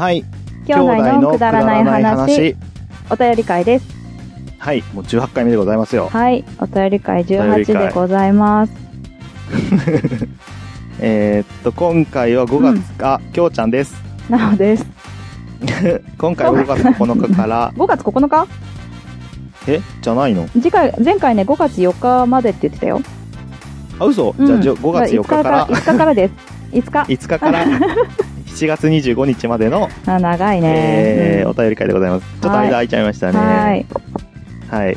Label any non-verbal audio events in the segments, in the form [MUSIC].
はい。兄弟のくだらない話、お便り会です。はい。もう18回目でございますよ。はい。お便り会お便り18会でございます。[LAUGHS] えーっと、今回は5月か、きょうちゃんです。なおです。[LAUGHS] 今回は5月9日から、[LAUGHS] 5月9日？え？じゃないの？次回、前回ね、5月4日までって言ってたよ。あ、嘘、うんじゃあじゃあ5月4日から、5日からです。5日。5日から、7月25日までの、あ、長いね。えー、うんお便り会でございます。ちょっと間空いちゃいましたね。はい。はい。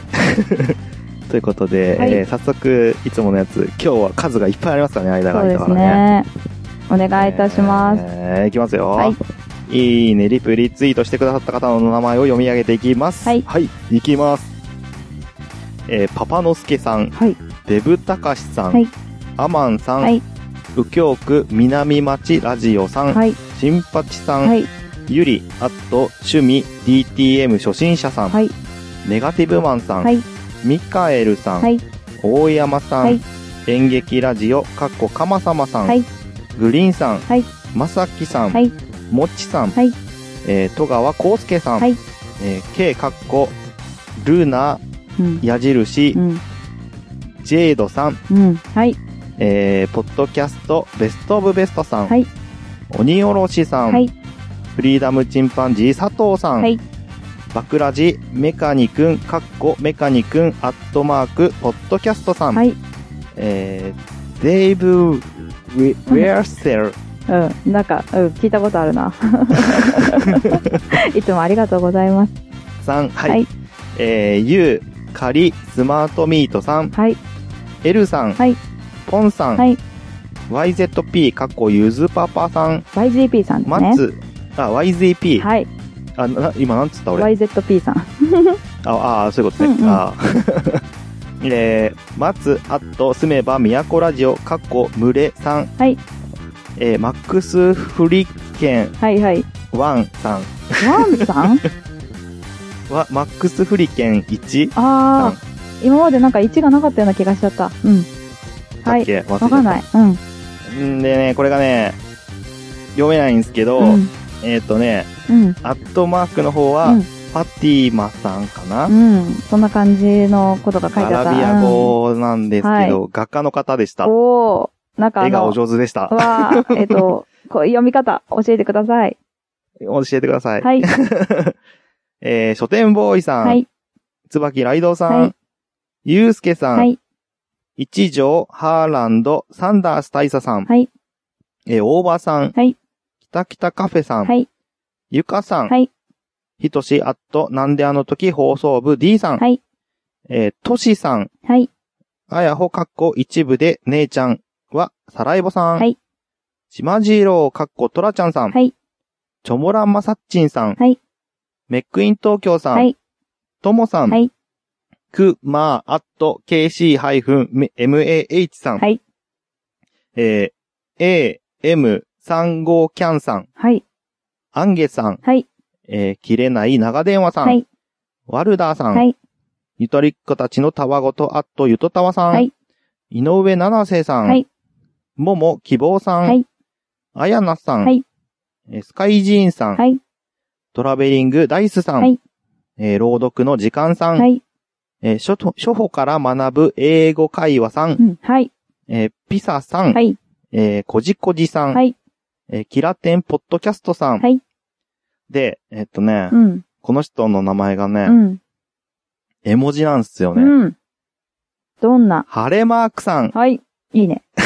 [LAUGHS] ということで、はいえー早速、いつものやつ、今日は数がいっぱいありますからね、間がそうです空いたからね。ね。お願いいたします。えーいきますよ。はい。いいね、リプ、リツイートしてくださった方の名前を読み上げていきます。はいはい、いきます。えーパパのすけさん、はい。デブたかしさん、はいアマンさん、はい右京区南町ラジオさん、はい。新八さん、はい。ゆり、あと、趣味、DTM 初心者さん、はい。ネガティブマンさん、はい。ミカエルさん、はい。大山さん、はい演劇ラジオ、かっこかまさまさん、はい。グリーンさん、はい。まさきさん、はい。もっちさん、はいえー戸川康介さん、はいえー K かっこ、ルナ、うん。矢印う、ん。ジェイドさん、うん。はい。えーポッドキャスト、ベストオブベストさん、はい。鬼おろしさん、はい。フリーダムチンパンジー佐藤さん、はい。バクラジ、メカニくん、かっこ、メカニくん、アットマーク、ポッドキャストさん、はい。えーデイブ・ウェアセル、うん。なんか、うん、聞いたことあるな。[LAUGHS] いつもありがとうございます。さん、はい。はいえー、ゆう、かり、スマートミートさん、はい。エルさん、はい。ポンさん、はい。YZP、かっこゆずパパさん、YGP さんですね。松、あ、YZP、はい。あ、な、今なんつった俺？YZP さん。[LAUGHS] あ、あそういうことね。うんうんあ [LAUGHS] えー、松、あと、住めば都ラジオ、かっこ、群れさん。はい。えー、マックスフリッケンはいはい。ワンさんワンさん？[LAUGHS] は、マックスフリケン1ああ、今までなんか1がなかったような気がしちゃった。うん。はい。わかんない。うん。んでね、これがね、読めないんですけど、うん。えっ、とね、うん。アットマークの方は、うんパティマさんかな、うん。そんな感じのことが書いてあった。アラビア語なんですけど、画家の方でしたうん。。おー。なんかあ絵がおの、上手でした。は、えっと、[LAUGHS] こう読み方教えてください。教えてください。はい。[LAUGHS] えー、書店ボーイさん、はい。椿ライドさん、はいゆうすけさん、はい。一条、ハーランド、サンダース大佐さん、はい。えー、大場さん、はい。きたきたカフェさん、はい。ゆかさん、はい。ひとし、あっと、なんであの時放送部 D さん、はい。えー、としさん、はい。あやほかっこ一部で姉ちゃんは、さらいぼさん、はい。しまじろうかっことらちゃんさん、はい。ちょもらんまさっちんさん、はい。メックイン東京さん、はい。ともさん、はい。く、まあ、あっと、kc-mah さん、はい。えー、a, m, 35キャンさん、はい。アンゲさん、はい。えー、切れない長電話さん、はい。ワルダーさん、はい。ゆとりっ子たちのたわごとあっとゆとたわさん、はい井上七瀬さん、はい。もも希望さん、はい。あやなさん、はいえースカイジーンさん、はい。トラベリングダイスさん、はいえー朗読の時間さん、はい。えー書と書法から学ぶ英語会話さん、うん。はい。えーピサさん、はい。えーこじこじさん、はい。えーキラテンポッドキャストさん、はい。で、えっとね、うん。この人の名前がね、うん。絵文字なんですよね。うん。どんな？晴れマークさん、はい。いいね。[LAUGHS]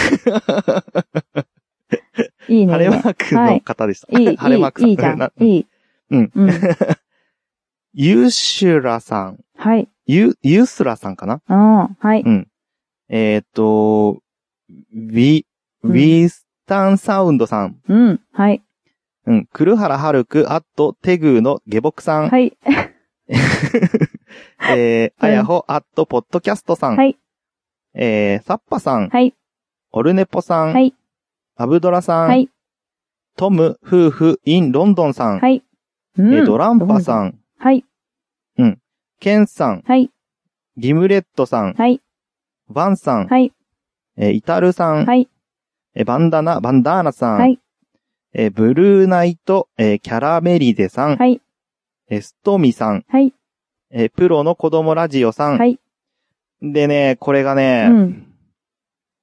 いいね。晴れマークの方でした。いい、い [LAUGHS] 晴れマークさん。い、いいじゃ。なんいい。うん。うん。ユーシュラさん、はい。ユ、ユースラさんかな？うん。はい。うん。えっ、と、ウィ、ウうんィスタンサウンドさん、うん。はい。うん、クルハラハルク、アット、テグーの下僕さん、はい。[LAUGHS] えー、あやほ、アット、ポッドキャストさん、はい。えー、サッパさん、はい。オルネポさん、はい。アブドラさん、はい。トム、夫婦、イン、ロンドンさん、はい。えうんードランパさん、はい。ケンさん、はい。ギムレットさん、はい。バンさん、はい。えーイタルさん、はい。えーバンダナ、バンダーナさん、はい。えーブルーナイト、えーキャラメリゼさん、はい。えーストミさん、はい。えープロの子供ラジオさん。はい。でね、これがうね、ん。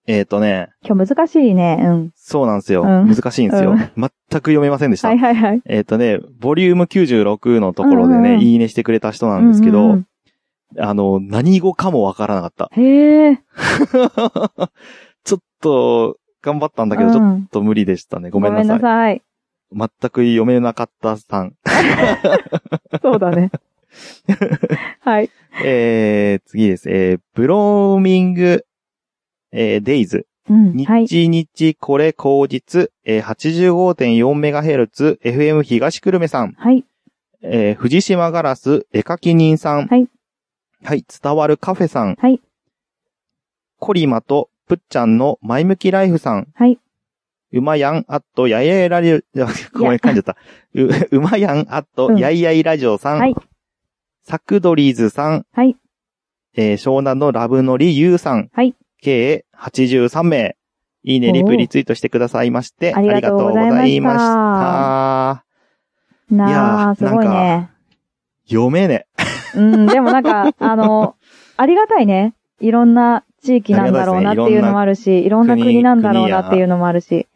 えっ、とね、今日難しいね。うん。そうなんですよ。うん難しいんですよ。うん全く読めませんでした。はいはいはい。えっ、とね、ボリューム96のところでね、うんうんうんいいねしてくれた人なんですけど、うんうんあの、何語かもわからなかった。うんへえ。[LAUGHS] ちょっと、頑張ったんだけど、ちょっと無理でしたね。ごめんなさい。さい。全く読めなかったさん。[LAUGHS] そうだね。[LAUGHS] はい。えー、次です。えー、ブローミング、えー、デイズ。うん。はい。日日これ口実、えー、85.4MHz、FM 東久留米さん。はい。えー、藤島ガラス、絵描き人さん。はい。はい、伝わるカフェさん。はい。コリマとぷっちゃんの前向きライフさん。はい。うまやん、あっと、やいやいラジオ、[LAUGHS] ごめん、噛んじゃった。う、うまやん、あっと、うんやいやいラジオさん。はい。サクドリーズさん。はい。えー湘南のラブノリユウさん。はい。計83名。いいね、リプリツイートしてくださいまして、ありがとうございましたいすごいね。読めね。うん、でもなんか、[LAUGHS] あの、ありがたいね。いろんな地域なんだろうなっていうのもあるし、いろんな国なんだろうなっていうのもあるし。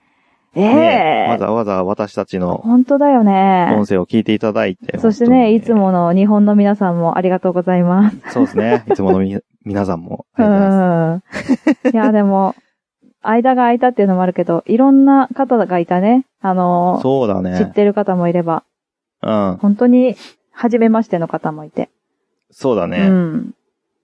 えねわえざわざ私たちの本当だよね音。声を聞いていただいて。そしてね、いつも。もの日本の皆さんもありがとうございます。そうですね。いつものみ、皆さんも。うありがとうございますん。[LAUGHS] いや、でも、間が空いたっていうのもあるけど、いろんな方がいたね。あの、そうだ知っね。てる方もいれば、うん。本当に、初めましての方もいて。うそうだね。ん。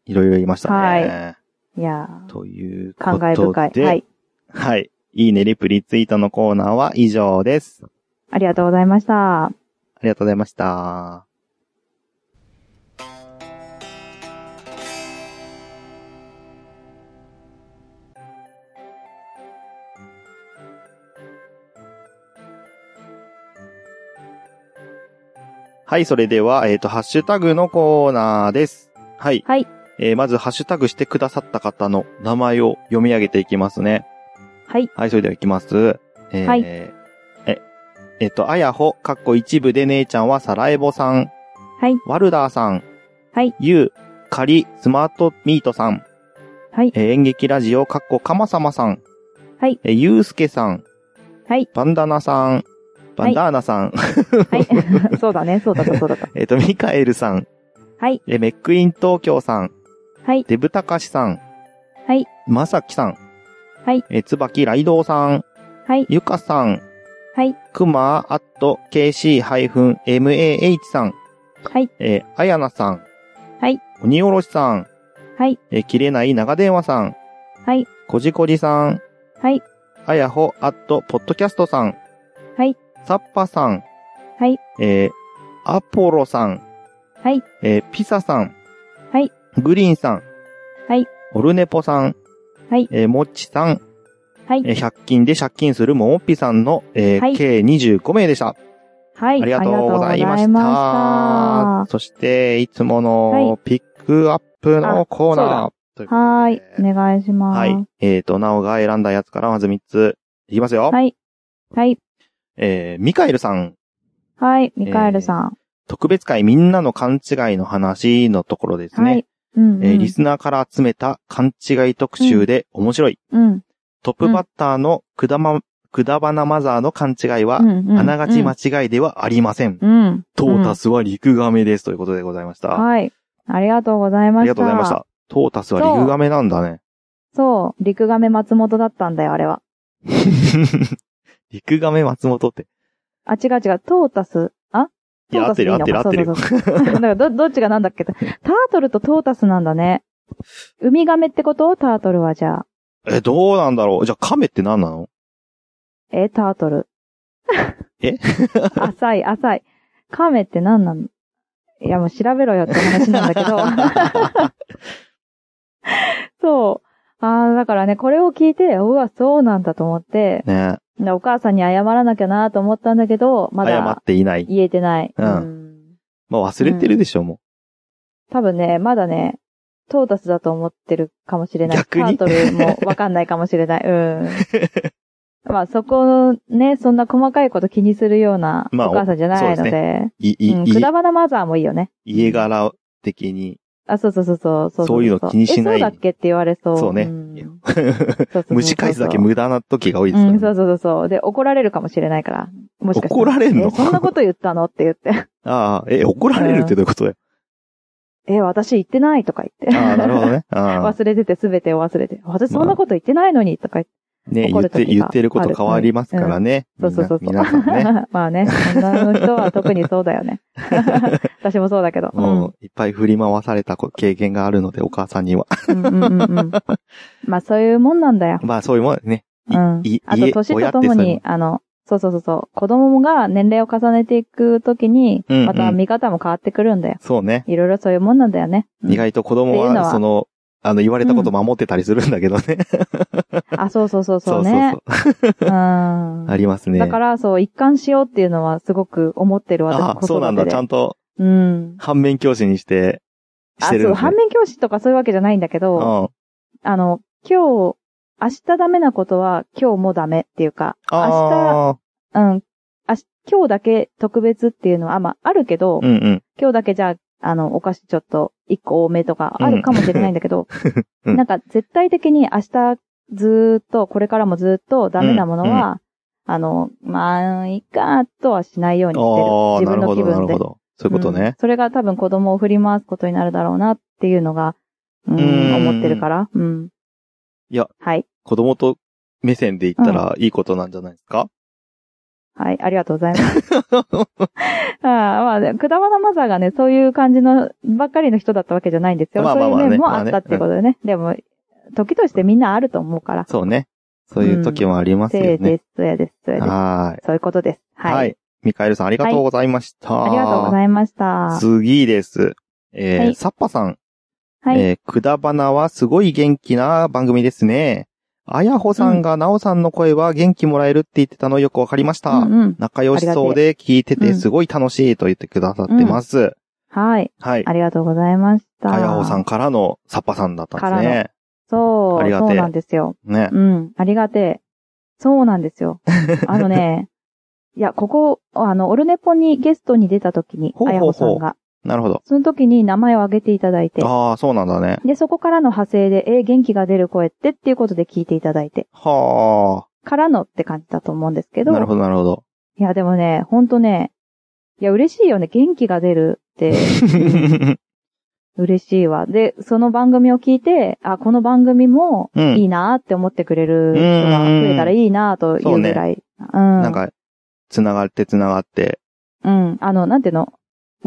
いろいろいましたね。はいいやーということ感で。慨深い。はい。はい。いいね、リプリツイートのコーナーは以上です。ありがとうございました。ありがとうございました。はい、それでは、えっ、と、ハッシュタグのコーナーです。はい。はい。えーまず、ハッシュタグしてくださった方の名前を読み上げていきますね。はい。はい、それでは行きます。えーはいえ、えっと、あやほ、かっこ一部で姉ちゃんはサラエボさん、はい。ワルダーさん、はい。ゆう、かり、スマートミートさん、はい。えー演劇ラジオ、かっこかまさまさん、はい。えーゆうすけさん、はい。バンダナさん、バンダーナさん、はい。[LAUGHS] そうだね。そうだった、そうだった。[LAUGHS] えっと、ミカエルさん、はい。えーメックイン東京さん、はい。デブタカシさん、はい。まさきさん、はい。えーつばきライドウさん、はい。ゆかさん、はい。くまアット KC-MAH さん、はい。えーあやなさん、はい。鬼おろしさん、はい。えー切れない長電話さん、はい。こじこじさん、はい。あやほアットポッドキャストさん、はい。サッパさん、はい。えーアポロさん、はい。えーピサさん、はい。グリーンさん、はい。オルネポさん、はい。えーもっちさん、はい。えー100均で借金するももっぴさんの、えーはい計25名でした。はい。ありがとうございましありがとうございまた。そして、いつもはのピックアップのコーナー。といはーい。お願いします。はい。えっ、と、なおが選んだやつからまず3ついきますよ。はい。はい。えー、ミカエルさん、はい。ミカエルさん。特別会みんなの勘違いの話のところですね。はい。うん、うん。えーリスナーから集めた勘違い特集で面白い。うん。トップバッターのくだま、くだばなマザーの勘違いは、うんうんあながち間違いではありません。うん。トータスは陸亀です。ということでございました。はい。ありがとうございました。ありがとうございました。トータスは陸亀なんだね。そう。陸亀松本だったんだよ、あれは。[LAUGHS] 陸亀松本って。あ、違う違う。トータス？あ？いや、合ってる合ってる合ってる [LAUGHS] だからど、どっちがなんだっけ？タートルとトータスなんだね。ウミガメってこと？タートルはじゃあ。え、どうなんだろう？じゃあ亀って何なの？え、タートル。え？[LAUGHS] 浅い、浅い。カメって何なの？いや、もう調べろよって話なんだけど。[LAUGHS] そう。ああ、だからね、これを聞いて、うわ、そうなんだと思って、ねでお母さんに謝らなきゃなと思ったんだけど、ま謝っだていない。言えてない。うんんまあ忘れてるでしょ、も多分ね、まだね、トータスだと思ってるかもしれない。逆にタートルもわかんないかもしれない。うん。[LAUGHS] まあそこね、そんな細かいこと気にするようなおまあ母さんじゃないのそうでで。い、い、うん、いくだばなマザーもいいよね。家柄的に、あ、そうそうそうそうそうそういうの気にしないえ、そうだっけって言われそう。そうねんそうそうそうそう蒸し返すだけ無駄な時が多いですうん、からね。そうそうそうそう。で、怒られるかもしれないから。もしかした怒られんの？えそんなこと言ったの？って言って。[LAUGHS] ああ、え、怒られるってどういうことだよ。え、私言ってないとか言って。ああ、なるほどね。[LAUGHS] 忘れてて全てを忘れて。私そんなこと言ってないのにとか言って。ね、言って、言ってること変わりますからね。そうそうそうそう。皆さんね。[LAUGHS] まあね、女の人は特にそうだよね。[LAUGHS] 私もそうだけど。もう、いっぱい振り回された経験があるので、お母さんには。うんうんうんうん。[LAUGHS] まあそういうもんなんだよ。まあ、そういうもんね。いうんいあと、家年とともに、あの、そうそうそうそう、子供が年齢を重ねていくときに、また見方も変わってくるんだよ。そうね。いろいろそういうもんなんだよね。うん意外と子供はその、あの、言われたこと守ってたりするんだけどね。[LAUGHS] あ、そうそうそうそそううね。そううん。[LAUGHS] ありますね。だから、そう、一貫しようっていうのはすごく思ってる私、あそうなんだ。ちゃんんと、うん。反面教師にして、しあ、そう、てるんですね反。面教師とかそういうわけじゃないんだけど、うん。あの、今日、明日ダメなことは今日もダメっていうか、明ああ、日、うん、明日今日だけ特別っていうのは、まあ、あるけど、うんうん。今日だけじゃあ、あの、お菓子ちょっと一個多めとかあるかもしれないんだけど、うんなんか絶対的に明日ずーっと、これからもずーっとダメなものは、あの、まあ、いいか、とはしないようにしてる。ああ、自分なるほど、なの気分で。るほど。そういうことうんね。それが多分子供を振り回すことになるだろうなっていうのが、うん、うん思ってるから。うん。いや。はい。子供と目線で言ったらいいことなんじゃないですか？はい、ありがとうございます。[LAUGHS] ああまあね、くだばなマザーがね、そういう感じのばっかりの人だったわけじゃないんですよ。まあまあまあねそういう面もまあねあったっていうことでね。でも、時としてみんなあると思うから。そうね。そういう時もありますせよね。いです、そうやです、そうやです。はそういうことです。はい。はい。ミカエルさんありがとうございました。ありがとうございました。次です。えーはいサッパさん。はい。えーくだばなはすごい元気な番組ですね。あやほさんがなおさんの声は元気もらえるって言ってたのよくわかりました。うんうん。仲良しそうで聞いててうんすごい楽しいと言ってくださってます。はい。はい。ありがとうございました。あやほさんからのサッパさんだったんですね。そう、ありがてえそうなんですよ。ね。うん、ありがてえ。そうなんですよ。[LAUGHS] あのね、いや、ここ、あの、オルネポにゲストに出た時にあやほさんが、なるほど。その時に名前を挙げていただいて、ああ、そうなんだね。で、そこからの派生で、えー元気が出る声ってっていうことで聞いていただいて、はからのって感じだと思うんですけあ。ど、なるほど、なるほど。いや、でもね、ほんとね、いや、嬉しいよね。元気が出るって、う [LAUGHS] ん嬉しいわ。で、その番組を聞いて、あ、この番組もうんいいなって思ってくれる人が増えたらいいなというぐらい。うん。なんか、つながってつながって。うん。あの、なんていうの？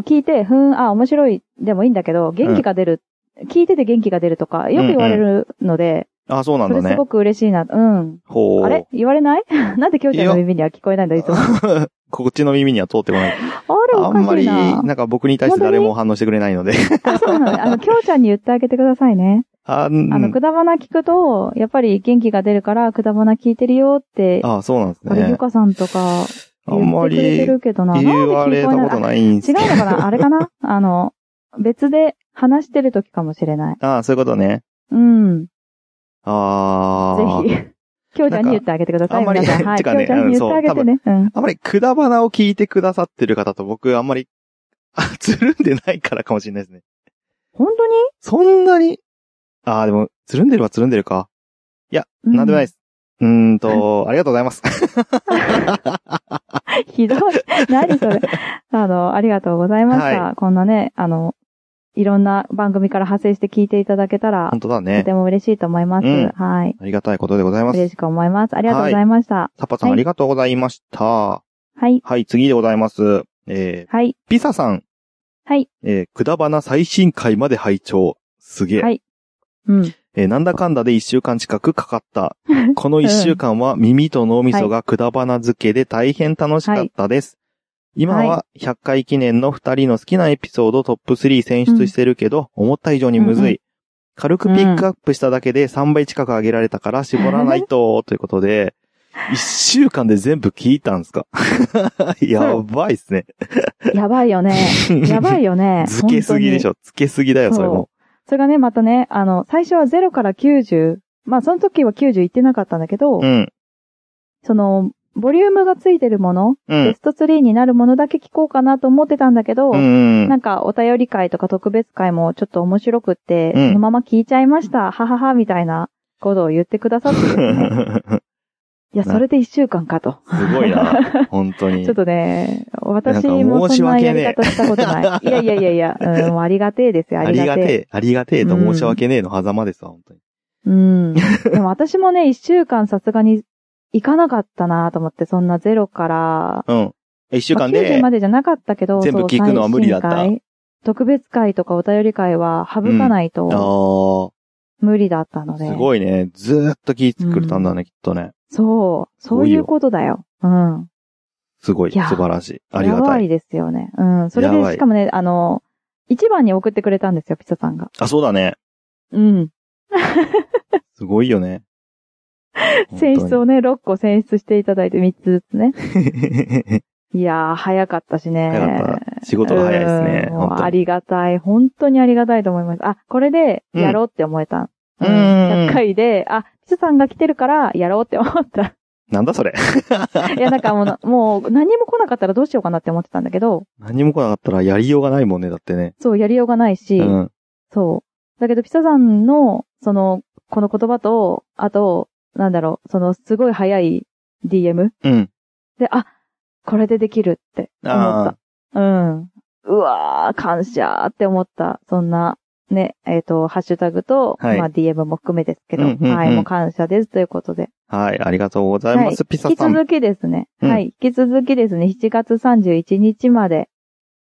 聞いて、ふん、あ、面白いでもいいんだけど、元気が出る、聞いてて元気が出るとか、よく言われるので、ああ、そうなんだね。それすごく嬉しいな。うん。ほう。あれ？言われない？[LAUGHS] なんできょうちゃんの耳には聞こえないんだ、いつも。あ [LAUGHS] こっちの耳には通ってこない。れおかあんまり、しいな。なんか僕に対して誰も反応してくれないので。あ、そうなの。あの、きょうちゃんに言ってあげてくださいね。あ、の、くだばな聞くと、やっぱり元気が出るから、くだばな聞いてるよって、あそうなんですあれ、ゆね。かさんとか、あんまり言われたことい。ないんです違うのかなあれかな？[LAUGHS] あの、別で話してる時かもしれない。ああ、そういうことね。うん。ああ。ぜひ。きょうちゃんに言ってあげてください。あんまり皆さんはい。てかねきょうちゃんに言ってあげてね。うん。あんまりくだばなを聞いてくださってる方と僕あんまり、[LAUGHS] あ、つるんでないからかもしれないですね。本当に？そんなに、ああ、でも、つるんでるはつるんでるか。いや、うんなんでもないです。うーんと、ありがとうございます。[LAUGHS] [LAUGHS] ひどい。[LAUGHS] 何それ。あの、ありがとうございました。はこんなね、あの、いろんな番組から派生して聞いていただけたら本、当だとね。ても嬉しいと思います。うんはい。ありがたいことでございます。嬉しく思います。ありがとうございました。サッパさん、はいありがとうございました。はい。はい、次でございます。えー、はい。ピサさん。はい。えー、くだばな最新回まで拝聴。すげえ。はいうん。えーなんだかんだで一週間近くかかった。[LAUGHS] この一週間は耳と脳みそがくだばな漬けで大変楽しかったです。今は100回記念の2人の好きなエピソードトップ3選出してるけど、思った以上にむずい。うんうん軽くピックアップしただけで3倍近く上げられたから絞らないと、[LAUGHS] ということで、1週間で全部聞いたんですか？[LAUGHS] やばいっすね。やばいよね。やばいよね。漬けすぎでしょ。ょ。漬けすぎだよ、それも。それがね、またね、あの、最初は0から90。まあ、その時は90いってなかったんだけど、うん。その、ボリュームがついてるもの、うん。ベスト3になるものだけ聞こうかなと思ってたんだけど、うんうん。なんかお便り会とか特別会もちょっと面白くって、うんそのまま聞いちゃいました。ははは、みたいなことを言ってくださってですね。[LAUGHS] いや、それで一週間かと。すごいな。[LAUGHS] 本当に。ちょっとね、私もそんなやり方したことない。[LAUGHS] いやいやいやいや、うん、もうありがてえですよ、あありりがてえ。がてえ、ありがてえと申し訳ねえの狭間ですわ、本当に。うん。でも私もね、一週間さすがに行かなかったなと思って、そんなゼロから、うん。一週間まあ90でま、でじゃなかったけど、全部聞くのは無理だった特別会とかお便り会は省かないあとあ無理だったので。すごいね。ずーっと聞いてくれたんだね、きっとね。そう。そういうことだよ。うん。すごい。素晴らしい。ありやばいがたい。ですよね。うん。それで、しかもね、あの、一番に送ってくれたんですよ、ピザさんが。あ、そうだね。うん。すごいよね。[LAUGHS] 選出をね。ね、6個選出していただいて3つずつね。[LAUGHS] いやー、早かったしね。早かった。仕事が早いですね。あ本当に。りがたい。本当にありがたいと思います。あ、これでやろうって思えた。うんうん100回で、あ、ピザさんが来てるからやろうって思った。なんだそれ。[LAUGHS] いや、なんかもうな、もう何も来なかったらどうしようかなって思ってたんだけど、何も来なかったらやりようがないもんね、だってね。そう、やりようがないし、うん。そう。だけど、ピザさんの、その、この言葉と、あと、なんだろう、その、すごい早い DM うん。で、あ、これでできるって思あった。うん。うわー、感謝って思った。そんな、ね、えっ、と、ハッシュタグと、はいまあ DM も含めですけど、うんうんうんはい、もう感謝ですということで。あ。はい、ありがとうございます。ピサさん。引き続きですね、うんはい、引き続きですね、7月31日まで、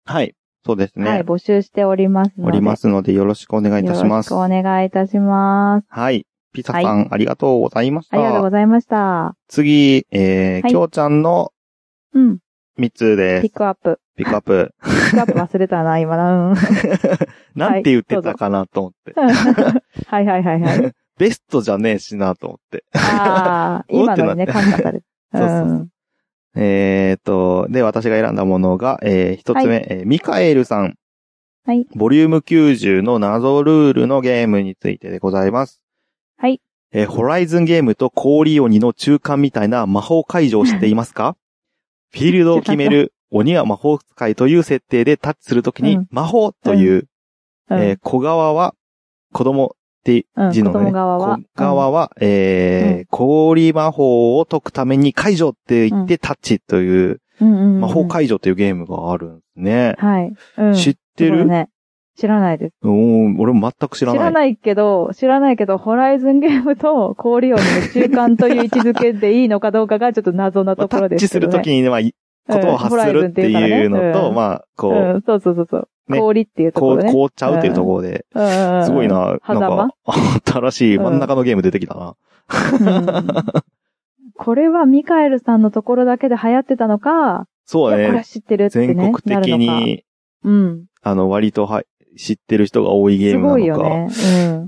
はい。そうですね。はい、募集しておりますので。おりますのでよろしくお願いいたします。よろしくお願いいたします。はい。ピサさん、ありがとうございました。ありがとうございました。次、えー、はいきょうちゃんのうん。3つでピッす。クアップ。ピックアップ。ピックアップ忘れたな、今な。うん。[LAUGHS] なんて言ってたかなと思って。はいはいはいはい。[LAUGHS] ベストじゃねえしなと思って。ああ、[LAUGHS] 今のにね、感謝されて。そうそうそうえーと、で、私が選んだものが、えー、一つ目、はえーミカエルさん。はい。ボリューム90の謎ルールのゲームについてでございます。はい。えーホライズンゲームと氷鬼の中間みたいな魔法解除を知っていますか？フィールドを決める鬼は魔法使いという設定でタッチするときに、うん魔法という、うん。えー小川は、子供ってうん字のね、子供側は小川は、えー氷魔法を解くために解除って言ってタッチという、うんうんうん魔法解除というゲームがあるんですね。はい。うん。知ってる？そうね。知らないです。うん、俺も全く知らない。知らないけど、知らないけど、ホライズンゲームと氷鬼の中間という位置づけでいいのかどうかがちょっと謎なまあところですタッチすけどね。るときにね、まあ、い言葉を発するっていうのと、あ、まあ、こう、うん、そうそうそうそう。ね氷っていうところね。凍っちゃうっていうところで、すごいな、なんか、新しい真ん中のゲーム出てきたな。うんこれはミカエルさんのところだけで流行ってたのか、そういやこれ。知ってるってね。全国的。に、うん。あの、割とは、知ってる人が多いゲーすムなのか。ごいよね。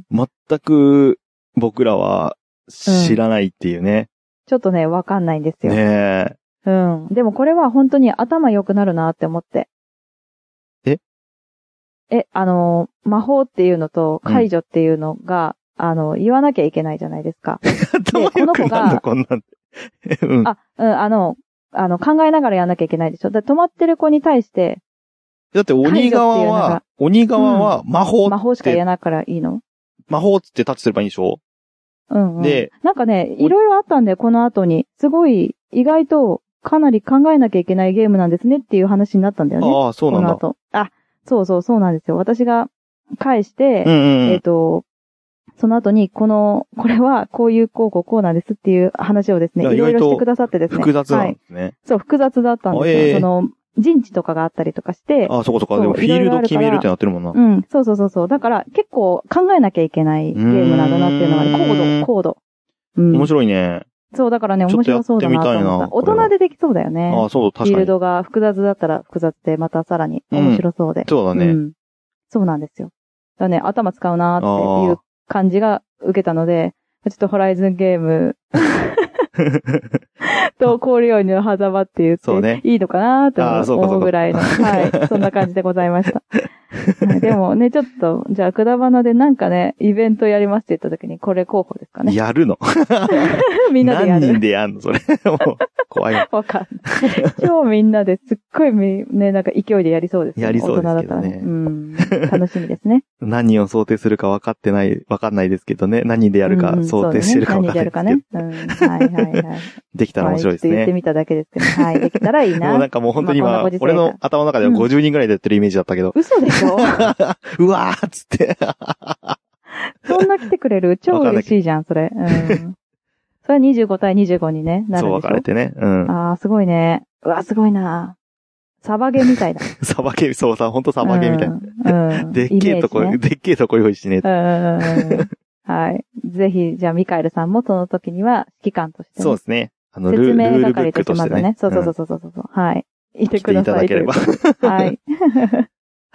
うん。全く僕らは知らないっていうね。ちょっとね、わかんないんですよ。ねえ。うん。でもこれは本当に頭良くなるなって思って。え？え、あの、魔法っていうのと解除っていうのが、あの、言わなきゃいけないじゃないですか。[LAUGHS] 頭良くなるのこんなんて。うん。あ、うん、あの、あの、考えながらやんなきゃいけないでしょ。だ止まってる子に対して、だって鬼側は、鬼側は魔法魔法しか言えないからいいの？魔法ってタッチすればいいんでしょ？うん、うん。で、なんかね、いろいろあったんだよ、この後に。すごい、意外と、かなり考えなきゃいけないゲームなんですねっていう話になったんだよね。ああ、そうなんだ。この後。あ、そうそう、そうなんですよ。私が返して、うんうんえっ、と、その後に、この、これは、こういう、こう、こう、こうなんですっていう話をですね、いろいろしてくださってですね。複雑なはい。んですね。そう、複雑だったんですよ。あええその、陣地とかがあったりとかして、ああ、そこそこ。でもフィールド決めるってなってるもんな。うん、そうそうそうそう。だから、結構考えなきゃいけないゲームなんだなっていうのがね、コード、コード。うん。面白いね。そう、だからね、面白そうだなと思った。大人でできそうだよね。ああ、そう、フィール確かに。ドが複雑だったら複雑で、またさらに面白そうで。そうだね。うん。そうなんですよ。だね、頭使うなーっていう感じが受けたので、ちょっとホライズンゲーム [LAUGHS] と氷鬼の狭間って言って、いいのかなーって思うぐらいの、はい、そんな感じでございました。[LAUGHS] はいでもね、ちょっと、じゃあ、くだばなでなんかね、イベントやりますって言った時に、これ候補ですかね。やるの？[LAUGHS] みんなでや何人る。でやんの？それ。もう、怖い。わかんない。超みんなですっごいみ、ね、なんか勢いでやりそうですよやりそうですけどねね。うん。楽しみですね。[LAUGHS] 何人を想定するか分かってない、分かんないですけどね。何人でやるか想定してるか分かんないですけど。そうだね何でやるかね。うん。はいはいはい。[LAUGHS] できたら面白いですね。言ってみただけですけど、はい。できたらいいな。もうなんかもう本当に今、まあ俺の頭の中では50人ぐらいでやってるイメージだったけど、嘘でしょ？[LAUGHS] うわーっつって。そんな来てくれる？[LAUGHS] 超嬉しいじゃん、それ。うん。[LAUGHS] それは25対25にね、なるそうでしょ？分かれてね。うん。ああ、すごいね。うわ、すごいな。サバゲみたいだ。サバゲー、そうさ、ほんとサバゲーみたいな。な。うん。でっけえとこ、ねでっけえとこ用意しねえうんうんうんうん。はい。ぜひ、じゃあ、ミカエルさんもその時には指揮官としてね、そうですね。あの、ルール説明係としてまずね。。そうそうそうそうそうそう。はい。いてください。ただければ。とい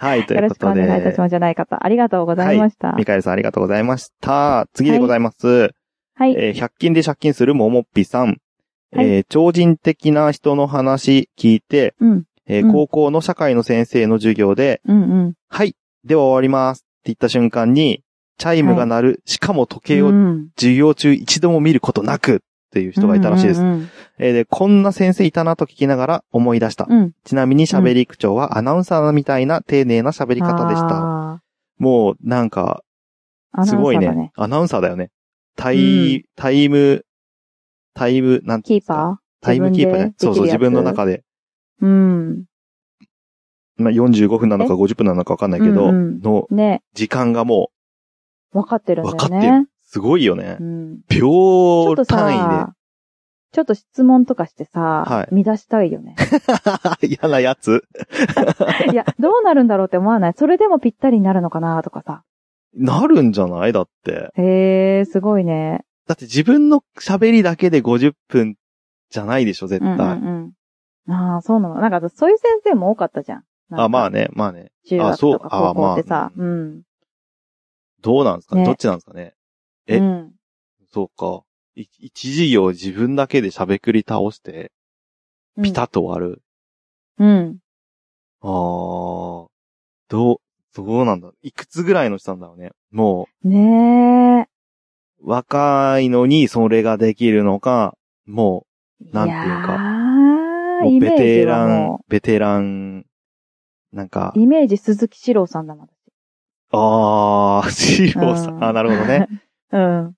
うことではい。はい、といよろしくお。願いいたしますじゃない方。ありがとうございました。ミカエルさんありがとうございました。次でございます。はい。えー100均で借金するももっぴさん。はいえー超人的な人の話聞いて、うん。うんえー高校の社会の先生の授業で、うんうん。はい、では終わりますって言った瞬間に、チャイムが鳴る、しかも時計をうん授業中一度も見ることなくっていう人がいたらしいです。うんえーで、こんな先生いたなと聞きながら思い出した。うんうん。ちなみに喋り口調はアナウンサーみたいな丁寧な喋り方でした。た。もう、なんか、すごいーだね。。アナウンサーだよね。タイ、タイム、タイム、なんキーパー？タイムキーパーね。そうそう、自分の中で。で。うん。まあ、45分なのか50分なのかわかんないけど、うんうんのね。時間がも分かってるんうだよね。分かってる。すごいよねう。ん。秒単さ、ちょっと質問とかしてさ、は乱したいよね。位で。嫌なやつ [LAUGHS] いや、どうなるんだろうって思わない？それでもぴったりになるのかなとかさ。なるんじゃない？だって。へえ、すごいね。だって自分の喋りだけで50分じゃないでしょ、絶うん対。うんうん。ああ、そうなの。なんか、そういう先生も多かったじゃん。あ、まあね。ね、まあね。中学とか高校ってさあ。まあうん。どうなんですか？ねねどっちなんですかね？え？うん。そうか。い一授業自分だけで喋くり倒して、ピタッと終わる。うん。あー。どう、どうなんだいくつぐらいの人なんだろうね。もねう、若いのにそれができるのか、もえ。なんていうかいやう、ーもうベテランベテラン、なんかう、、イメージ鈴木史郎さんだもん。あー、[LAUGHS] シローさ。うんんあ、なるほどね。うん。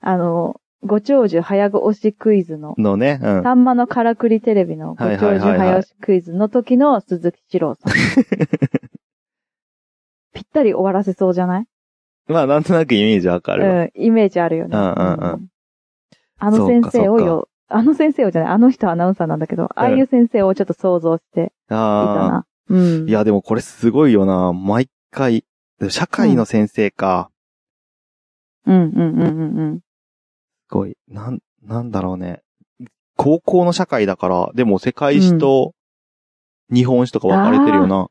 あの、ご長寿早押しクイズの、のね、うん。さんまのからくりテレビのごはい長寿早押しクイズの時の鈴木史郎さん。[LAUGHS] ぴったり終わらせそうじゃない？まあ、なんとなくイメージわかるわ。うん、イメージあるよね。うんうんうんあの先生をよ、あの先生をじゃない、あの人はアナウンサーなんだけど、ああいう先生をちょっと想像していたあな。うん。ー。いや、でもこれすごいよな。毎回。社会の先生か。うんうんうんうんうん。すごい。なん、なんだろうね。高校の社会だから、でも世界史と日本史とか分かれてるよな。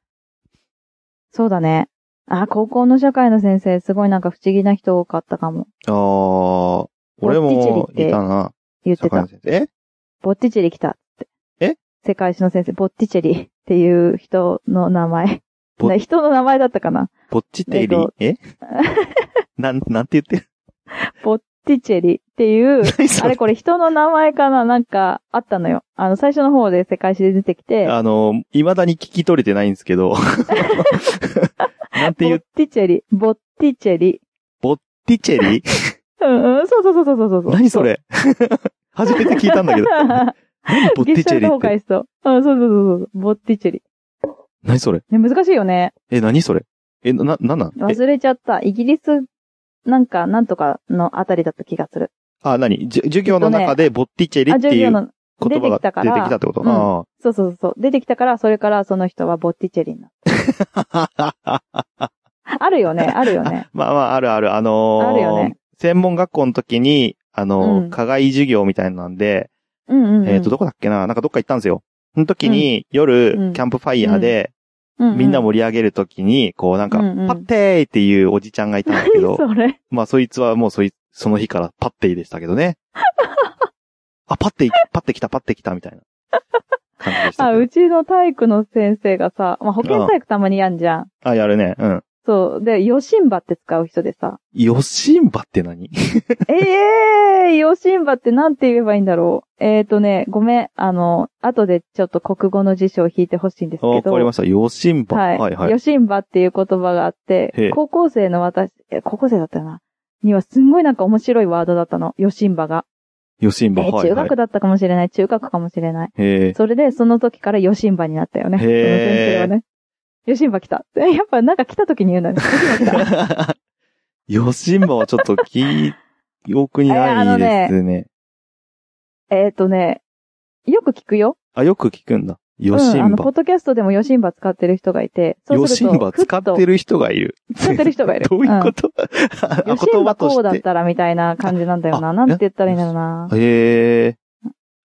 そうだね。あ、高校の社会の先生、すごいなんか不思議な人多かったかも。あー。俺もいたな。言ってた。え？ボッティチェリ来たって。え？世界史の先生、ボッティチェリっていう人の名前。人の名前だったかなポッチテリ？え？[LAUGHS] なん、なんて言ってる？ボッティチェリっていう、[LAUGHS] あれこれ人の名前かな？なんかあったのよ。あの、最初の方で世界史で出てきて、あの、未だに聞き取れてないんですけど。[LAUGHS] なんて言っボッティチェリ、ボッティチェリ。ティチェリ？うんうん、そうそうそうそうそうそう。何それ？初めて聞いたんだけど。何ボッティチェリって？壊しそう。うん、そうそうそうそう。ボッティチェリ。何それ？ね、難しいよね。え、何それ？え、な、な、なんなん？え、忘れちゃった。イギリス、なんか、なんとかのあたりだった気がする。あ、何？じゅ授業の中でボッティチェリあ、っていう言葉が出てきたから出てきたってことうんあそうそうそう。出てきたから、それからその人はボッティチェリになった。あ。[LAUGHS] あるよね、あるよね。[LAUGHS] まあまあ、あるある。あのーあるよね専門学校の時に、あのーうん課外授業みたいなんで、うんうん、うん。えっ、と、どこだっけな？なんかどっか行ったんですよ。その時に、夜、うんキャンプファイヤーで、ううみんな盛り上げる時に、こうなんか、うんうんパッテーっていうおじちゃんがいたんだけど、[LAUGHS] それ。まあそいつはもうそい、その日からパッテイでしたけどね。[LAUGHS] あ、パッテイ、パッテ来た、パッテ来た、みたいな。感じでしたあ。うちの体育の先生がさ、まあ、保健体育たまにやんじゃん。あ、やるね。うん。そう。で、ヨシンバって使う人でさ。ヨシンバって何？ええー、ヨシンバってなんて言えばいいんだろう。えっ、ー、とね、ごめん。あの、後でちょっと国語の辞書を引いてほしいんですけど。わかりました。ヨシンバ。はい。はいはい。ヨシンバっていう言葉があって、高校生の私、え高校生だったよな。にはすんごいなんか面白いワードだったの。ヨシンバが。ヨシンバ。えーはいはい中学。だったかもしれない。中学かもしれない。それで、その時からヨシンバになったよね。へーその先生はね。ヨシンバ来た。えやっぱなんか来た時に言うんだね。[LAUGHS] ヨシンバはちょっと記憶にないですね。えっとね、よく聞くよ。あ、よく聞くんだ。ヨシうん、あの、ンバ。ポッドキャストでもヨシンバ使ってる人がいて、そヨシンバ使ってる。る人がいる。使ってる人がいる。[LAUGHS] どういうこと、[LAUGHS] あヨシンバこうだっ。たらみたいな感じなんだよな。あなんて言ったらいいんだろうな。へえ、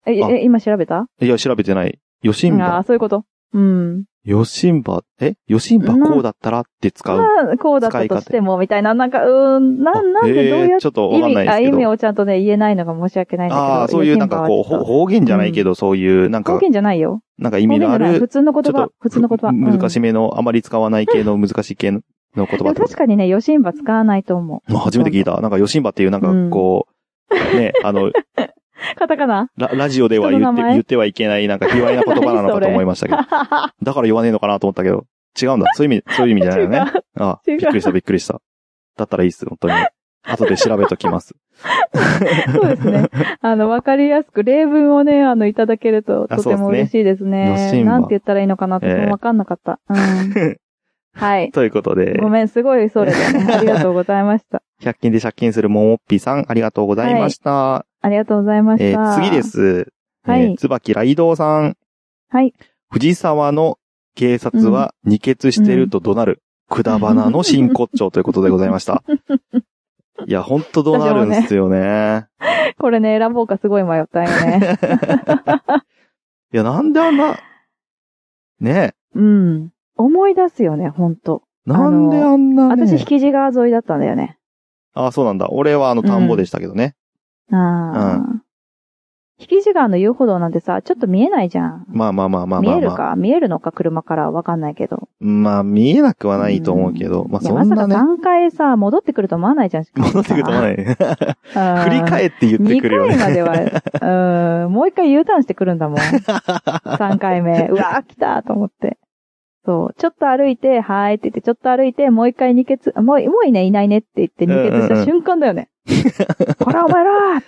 あえ、今調べた？え。いや、調べてない。ヨシンああバ。そういうこと。うん。ヨシンバ。え？ヨシンバこうだったらって使う。まあ、こうだったとしても、みたいな、なんか、うーん、な、あなんでどうやっへーちょっとわ意味、あ、かんないですけど。意味をちゃんとね、言えないのが申し訳ないんだけど。ああ、そういうなんかこう、方言じゃないけど、そういう、なんか、方言じゃないよ。なんか意味のあ方言じゃない普る、通の言葉普通の言葉。うん難しめの、あまり使わない系の [LAUGHS] 難しい系の言葉確かにね、ヨシンバ使わないと思う。まあ初めて聞いた。なんか、ヨシンバっていう、なんかこう、ね、あの、[LAUGHS] [LAUGHS] カタカナ？ララジオでは言って、言ってはいけない、なんか、卑猥な言葉なのかと思いましたけど。[LAUGHS] だから言わねえのかなと思ったけど。違うんだ。[LAUGHS] そういう意味、そういう意味じゃないよね。あ違うびっくりした、びっくりした。だったらいいっす、本当に。後で調べときます。そうですね。あの、わかりやすく、例文をね、あの、いただけると、あとても嬉しいですヨね。シンバなんて言ったらいいのかなって、ええわかんなかった。うん。はい。ということで、ごめん、すごいそれで、ね。ありがとうございました。100均で借金するももっぴーさん、ありがとうございました。ありがとうございました。えー次で。す。はいえー、つばきらいどうさん。はい。藤沢の警察は二血してると怒鳴る、くだばなの真骨頂ということでございました。[LAUGHS] いや、ほんと怒鳴るんですよね。これね、選ぼうかすごい迷ったんよね。[LAUGHS] いや、なんであんな、ねうん。思い出すよね、ほんと。え、なんであんなね。私、引地川沿いだったんだよね。あ、そうなんだ。俺はあの、田んぼでしたけどね。ああ。引地川の遊歩道なんてさ、ちょっと見えないじゃん。まあまあまあまあ見まあ、まあ。えるか見えるのか車からわかんないけど。まあ、見えなくはないと思うけど。まあ、いや、まさかそんなね。3回さ、戻ってくると思わないじゃん。戻ってくると思わない。振振り返って言ってくるよね。2回までは、うん、もう一回 U ターンしてくるんだもん。3回目。うわー来たと思って。そう。ちょっと歩いて、はーいって言って、ちょっと歩いて、もう一回二血、もう、もういないいないねって言って二血した瞬間だよね。[LAUGHS] ほら、お前らーっ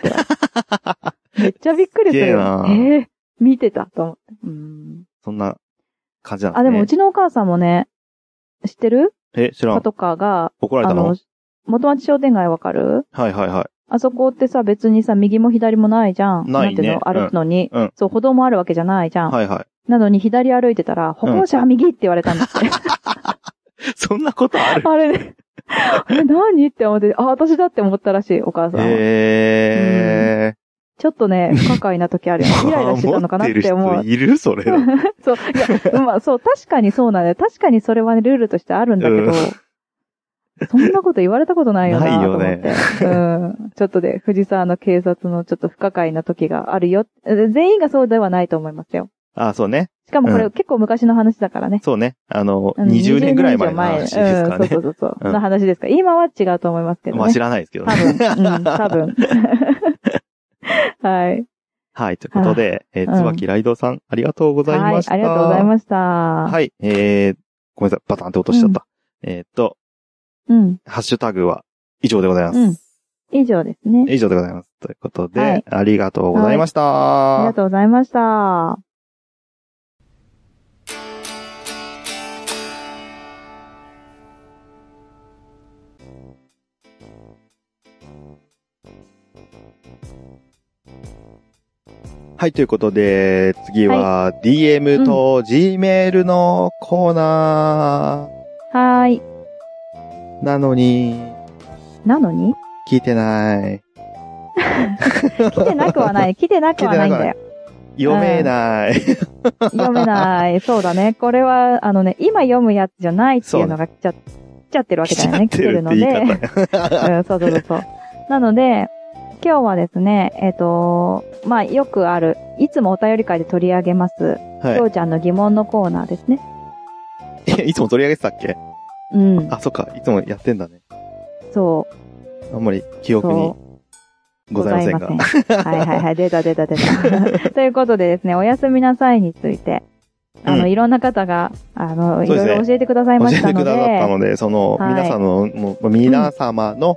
て。めっちゃびっくりするえー、見てたと思って。うん。そんな感じなんですね。あ、でもうちのお母さんもね、知ってる？え、知らん。パトカーが、あ怒られたの？の、元町商店街わかる？はいはいはい。あそこってさ、別にさ、右も左もないじゃん。ないねんていうの？歩くのに、うんうんそう、歩道もあるわけじゃないじゃん。はいはい。なのに左歩いてたら、歩行者は右って言われたんだって。[LAUGHS] そんなことある？あれね。え、何って思って、あ、私だって思ったらしい、お母さんは。へちょっとね、不可解な時あるよね。ー。[LAUGHS] イライラしてたのかなって思う持って。る人いるそれ。[LAUGHS] そう、いや、まあそう、確かにそうなんだよ。確かにそれはね、ルールとしてあるんだけど、うんそんなこと言われたことないよなないよと思って。ねうん。ちょっとで、藤沢の警察のちょっと不可解な時があるよ。え全員がそうではないと思いますよ。あ、そうね。しかもこれうん結構昔の話だからね。そうね。あの、あの20年ぐらい前の20話ですかねうん、。そうそうそう。うんの話ですから。今は違うと思いますけどね。まあ知らないですけど多ね。分。うん、多分。[LAUGHS] はい。はい。ということで、えー、うんつばきらいどうさん、ありがとうございました。はい、ありがとうございました。はい。えー、ごめんなさい。バタンって落としちゃった。えーっと、うん。ハッシュタグは以上でございます。うん以上ですね。以上でございます。ということで、はいありがとうございました。ありがとうございました。はい、ということで、次は DM と Gmail のコーナはーい。ーなのに、なのに？聞いてない。[LAUGHS] 来てなくはない。来てなくはないんだよ。読めない。読めない。そうだね。これは、あのね、今読むやつじゃないっていうのが来ちゃ、来ちゃってるわけだよね。来てるので。うん、そうそうそうそう。なので、今日はですね、えっ、と、まあ、よくある、いつもお便り会で取り上げます、はきょうちゃんの疑問のコーナーですね。い。え、いつも取り上げてたっけ？うん。あ、そっか。いつもやってんだね。そう。あんまり記憶に。ございませんが。はいはいはい。出た出た出た。[LAUGHS] ということでですね、おやすみなさいについて、あの、うんいろんな方が、あの、いろいろ教えてください教えましてたのくださったで、ので、その、はい皆さんの、もう皆様の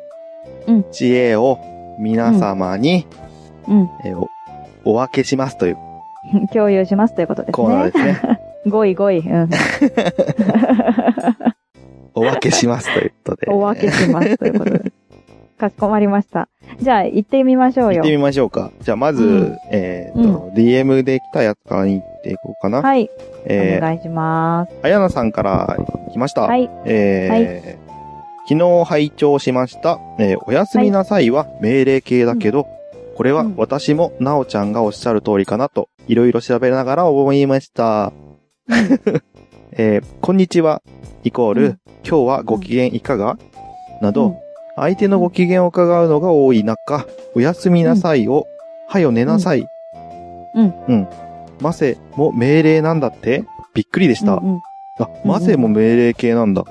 うん知恵を皆様に、うん、えーおお分けしますという [LAUGHS] 共有しますということですコーナーね。ですね。5位5位。うん。[LAUGHS] お分けしますということで。お分けしますということで。[LAUGHS] かしこまりました。じゃあ、行ってみましょうよ行って。みましょうか。じゃあ、まず、うんえっ、と、DM で来たやつから行っていこうかな。はい。えー、お願いします。あやなさんから来ました。はい。えー昨日拝聴しました。えーおやすみなさいは命令形だけど、これはうん私もなおちゃんがおっしゃる通りかなと、いろいろ調べながら思いました。[LAUGHS] えーこんにちは、イコール、うん今日はご機嫌いかが？など、うん相手のご機嫌を伺うのが多い中、おやすみなさいを、はよ寝なさい。うん。うん。ませも命令なんだって？びっくりでした。うんあ、ませも命令形なんだ。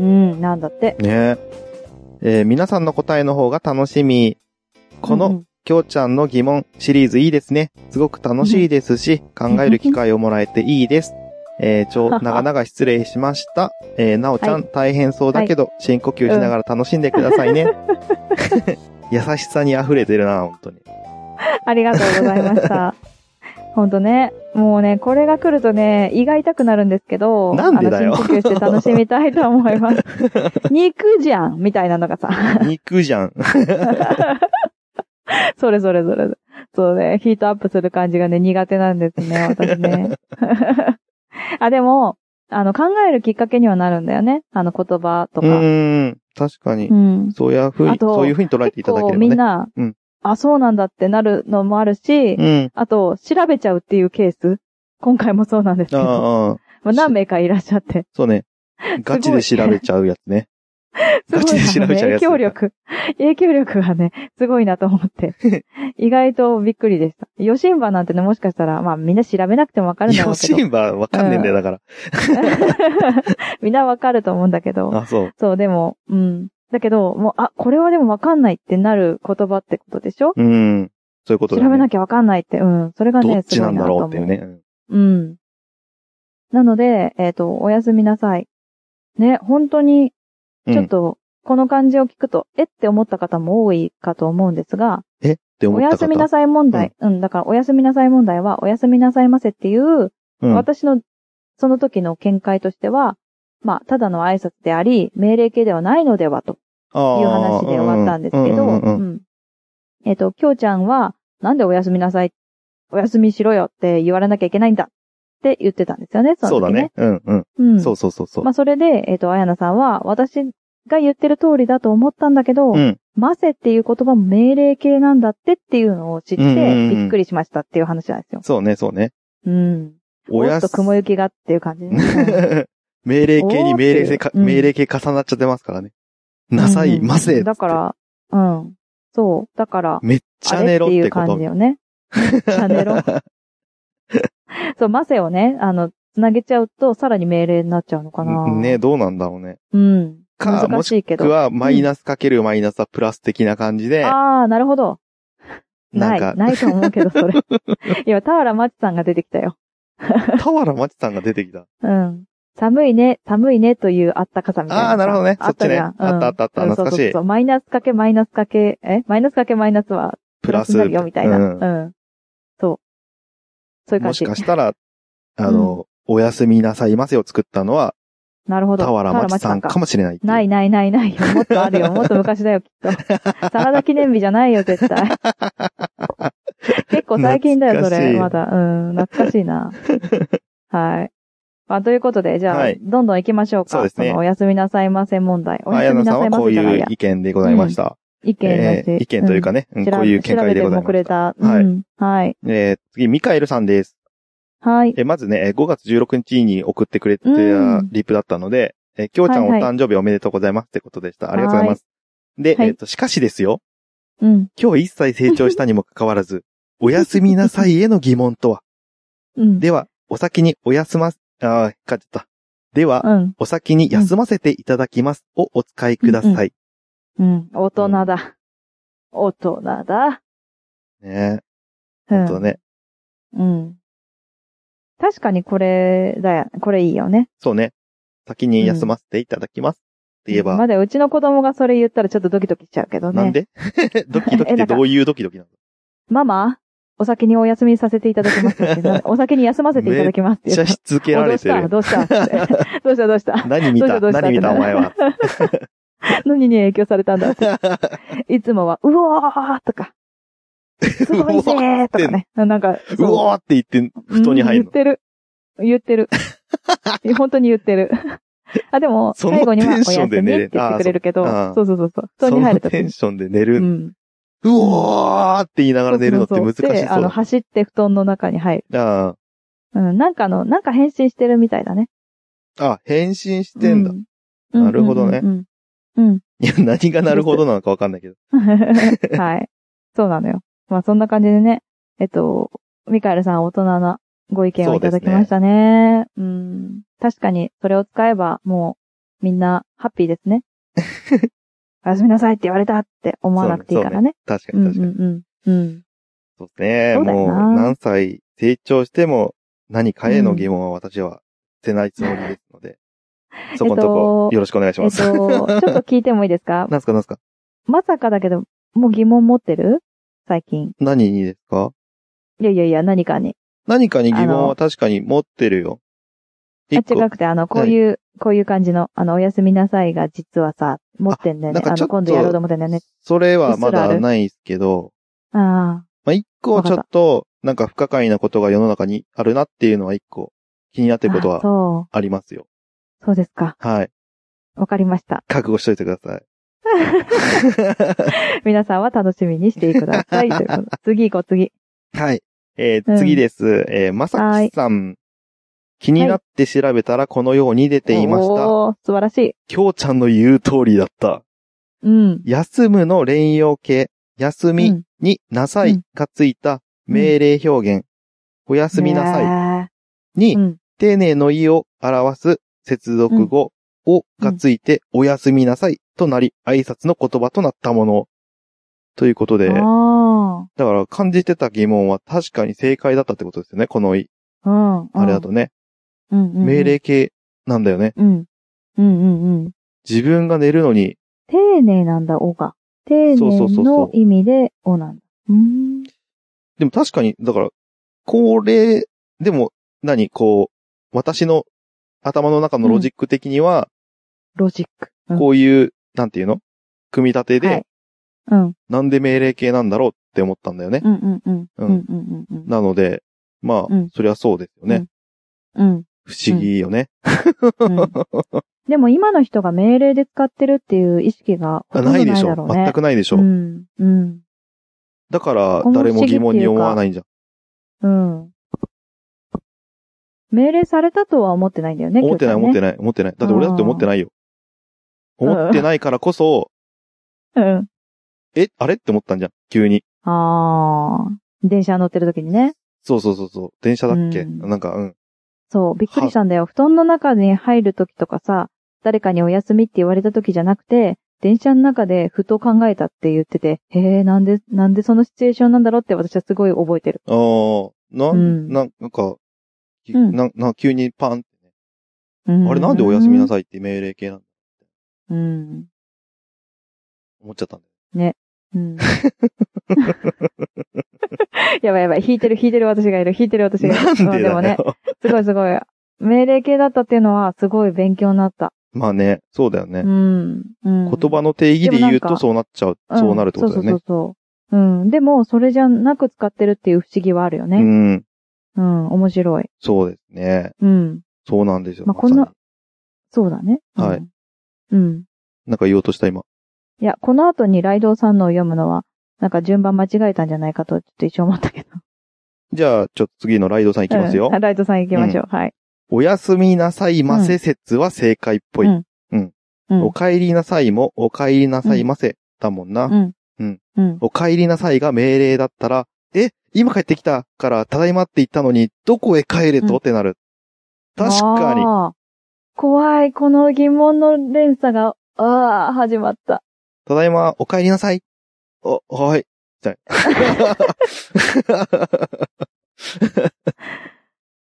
うん。うん、なんだって。ねえー皆さんの答えの方が楽しみ。この、うんきょうちゃんの疑問シリーズいいですね。すごく楽しいですし、考える機会をもらえていいです。えー、ちょ、[LAUGHS] 長々失礼しました。えー、なおちゃん、はい大変そうだけど、深呼吸しながら楽しんでくださいね。[LAUGHS] 優しさに溢れてるな、本当に。ありがとうございました。ほんとね、もうね、これが来るとね、胃が痛くなるんですけど、なんでだよあの深呼吸して楽しみたいと思います。[LAUGHS] 肉じゃんみたいなのがさ、肉じゃん。[LAUGHS] それそれそれ。そうね、ヒートアップする感じがね、苦手なんですね、私ね。[LAUGHS] あ、でも、あの、考えるきっかけにはなるんだよね。あの、言葉とうか。ーん、確かにう。ん。そういうふうに、そういうふうに捉えていただければね。結構みんな、うんあ、そうなんだってなるのもあるし、うん。あと、調べちゃうっていうケース。今回もそうなんですけど。ああ、まあ、何名かいらっしゃって。そうね。ガチで調べちゃうやつね。すごいガチで調べちゃうやつ影響力、影響力がね、すごいなと思って。[LAUGHS] 意外とびっくりでした。ヨシンバなんてね、もしかしたら、まあみんな調べなくてもわかるんだろヨうけど。シンバわかんねえんだよ、だから。[LAUGHS] みんなわかると思うんだけど。あ、そう。そう、でも、うん。だけど、もう、あ、これはでもわかんないってなる言葉ってことでしょ？うん。そういうことだ、ね。調べなきゃわかんないって、うん。それがね、どっちなんだろうっていうね。うん。なので、えっ、と、おやすみなさい。ね、本当に、うんちょっと、この漢字を聞くと、えって思った方も多いかと思うんですが、え？って思おった方？やすみなさい問題、うん、だから、おやすみなさい問題は、おやすみなさいませっていう、うん。私の、その時の見解としては、まあ、ただの挨拶であり、命令形ではないのでは、とあいう話で終わったんですけど、うんうんうんうんえっ、と、きょうちゃんは、なんでおやすみなさい、おやすみしろよって言われなきゃいけないんだって言ってたんですよね、その時ね。そうだね。うんうん。うん。そうそうそうそう。まあ、それで、えっ、と、あやなさんは、私が言ってる通りだと思ったんだけど、うん。ませっていう言葉も命令形なんだってっていうのを知って、うんうんうんびっくりしましたっていう話なんですよ。そうね、そうね。うん。おっとす雲行きがっていう感じね。[LAUGHS] 命令形に命令性ううん命令形重なっちゃってますからね。なさい、うんませ。だから、うん。そう。だから、めっちゃ寝ろっていう。感じよね。[LAUGHS] めっちゃ寝ろ。そう、ませをね、あの、つなげちゃうと、さらに命令になっちゃうのかな。ね、どうなんだろうね。うん。か、もし難しいけど。くは、マイナスかけるマイナスはプラス的な感じで、ああ、なるほど。ない、なんか、ないと思うけど、それ。[LAUGHS] 今、田原町さんが出てきたよ。田原町さんが出てきた。うん。寒いね、寒いねというあったかさみたいなさ。あーなるほどねあったねあったあったあったうん懐かしいそうそう。マイナスかけマイナスかけ、え？マイナスかけマイナスはプラス。になるよみたいな。ううんん。そう。そういう感もじ。しかしたら、あの、おやすみなさいませを作ったのは、なるほど。田原町さんかかもしれない。ないないないないよ。もっとあるよ。もっと昔だよ、きっと。[LAUGHS] サラダ記念日じゃないよ、絶対。[LAUGHS] 結構最近だよ、それ。まだ。うん、懐かしいな。はい。まあ、ということで、じゃあ、はいどんどん行きましょうか。そうですねのおやすみなさいませ問題。おあややすみなさんはこうせじゃないや。いう意見でございました。意見えー意見というかね、うんこういう見解でございました。た。はいうん。はい。えー次、ミカエルさんです。はい。えーまずね、えー5月16日に送ってくれてたうんリプだったので、えーきょうちゃんおはいは誕生日おめでとうございますってことでした。ありがとうございます。で、はいえっと、しかしですよ。うん。今日一切成長したにもかかわらず、おやすみなさいへの疑問とは？うん。では、お先にお休ま、あー、引っちゃった。では、うん。お先に休ませていただきますをお使いください。うん。大人だ。大人だ。ねうん。ほんとね。うん。確かにこれだよ。これいいよね。そうね。先に休ませていただきます。って言えば、まだうちの子供がそれ言ったらちょっとドキドキしちゃうけどね。なんで？[LAUGHS] ドキドキってどういうドキドキなの？ママ？お先にお休みさせていただきますってな [LAUGHS] お先に休ませていただきますってめっちゃしつけられてる。どうした？どうした？どうした？何見た何見たお前は。[LAUGHS] 何に影響されたんだっていつもは、うおーとか、すごいぜーとかね。なんか、うおーって言って、布団に入る言ってる。言ってる。[LAUGHS] 本当に言ってる。あ、でも、最後にはおテンショ休みって言ってくれるけどあ、そうそうそうそう。布団そに入るとテンションで寝る。ううん。おーって言いながら寝るのって難しそう。で、あの、走って布団の中に入る。あうん、なんかの、なんか変身してるみたいだね。あ、あ、変身してんだ。うん。なるほどねうん。うん。うんいや、何がなるほどなのかわかんないけど。[LAUGHS] はい。そうなのよ。まあそんな感じでね、えっと、ミカエルさん大人なご意見をいただきましたね。うん。確かに、それを使えば、もう、みんな、ハッピーですね。[LAUGHS] おやすみなさいって言われたって思わなくていいからね。確かうんうに確かに。んうん。うん。そうですね。もうな何歳成長しても何かへの疑問は私は捨てないつもりですので、そこのとこよろしくお願いしえっと、ます。ちょっと聞いてもいいですか？[LAUGHS] なんすかなんすか？まさかだけど、もう疑問持ってる？最近。何にですか？いやいやいや、何かに。何かに疑問は確かに持ってるよ。あ、違くて、あの、こういう、こういう感じの、あの、おやすみなさいが実はさ、持ってんだよね。あの、今度やろうと思ってんだよね。それはまだないですけど、あまあ、一個ちょっと、なんか不可解なことが世の中にあるなっていうのは一個気になってあ。ることはあそありますよ。う。そうですか。はい。わかりました。覚悟しといてください。[LAUGHS] 皆さんは楽しみにしてください。次行こう、次。はい。えーうん次です。えーまさきさん。気になって調べたらこのように出ていました。おー、素晴らしい。きょうちゃんの言う通りだった。うん。休むの連用形、休みうんになさいがついた命令表現、おやすみなさいさにうん。丁寧の意を表す接続語をがついて、おやすみなさいとなり、挨拶の言葉となったもの。ということで、だあから感じてた疑問は確かに正解だったってことですよね。この。うん。あれだとね。うん。うんうん。命令形なんだよね。うん。うんうんうん。自分が寝るのに、丁寧なんだ、おが。丁寧の意味で、おなんだ。うーん。でも確かに、だから、これ、でも、何こう、私の頭の中のロジック的には、ロジック。うんこういう、なんていうの？組み立てで、はいうん。なんで命令形なんだろうって思ったんだよね。うんうんうん。ううんんうんうんなので、まあ、うんそりゃそうですよね。うん。不思議よね。うん。うんでも今の人が命令で使ってるっていう意識がほとんどないいなでしょだろうね。全くないでしょ、うん。うん。だから、誰も疑問に思わないんじゃん。うん。命令されたとは思ってないんだよね。思ってない、思ってない。ない、思ってない。だって俺だって思ってないよ。思ってないからこそ、うん。え、あれって思ったんじゃん。急に。ああ。電車乗ってる時にね。そうそうそうそう。電車だっけ、うんなんか、うん。そう、びっくりしたんだよ。布団の中に入る時とかさ、誰かにお休みって言われた時じゃなくて、電車の中でふと考えたって言ってて、へえ、なんで、なんでそのシチュエーションなんだろうって私はすごい覚えてる。ああ、な、うんな、なんか、んな、な、急にパンってね。うん、あれなんでおやすみなさいって命令形なんだうん。思っちゃったんだよ。うん。[LAUGHS] [LAUGHS] やばいやばい。弾いてる弾いてる私がいる。弾いてる私がいる。なんででもね、すごいすごい。命令系だったっていうのはすごい勉強になった。まあね、そうだよね。うん。うん、言葉の定義で言うとでもなんかそうなっちゃう、そうなるってことだよね。うんそうそうそうそう。うん。でも、それじゃなく使ってるっていう不思議はあるよね。うん。うん。面白い。そうですね。うん。そうなんですよ。まあこんなさそうだね。うんはい。うん。になんか言おうとした今。いや、この後にライドウさんのを読むのは、なんか順番間違えたんじゃないかと、ちょっと一応思ったけど。じゃあ、ちょっと次のライドさんいきますよ。うんライドウさん行きましょう。はい。おやすみなさいませ説は正解っぽい。うんうん。お帰りなさいもお帰りなさいませだもんな。うん。うん。うん。お帰りなさいが命令だったら、え、今帰ってきたから、ただいまって言ったのに、どこへ帰れと、うんってなる。確かに。怖い。この疑問の連鎖が、ああ、始まった。ただいま、お帰りなさい。お、はい。じゃ [LAUGHS]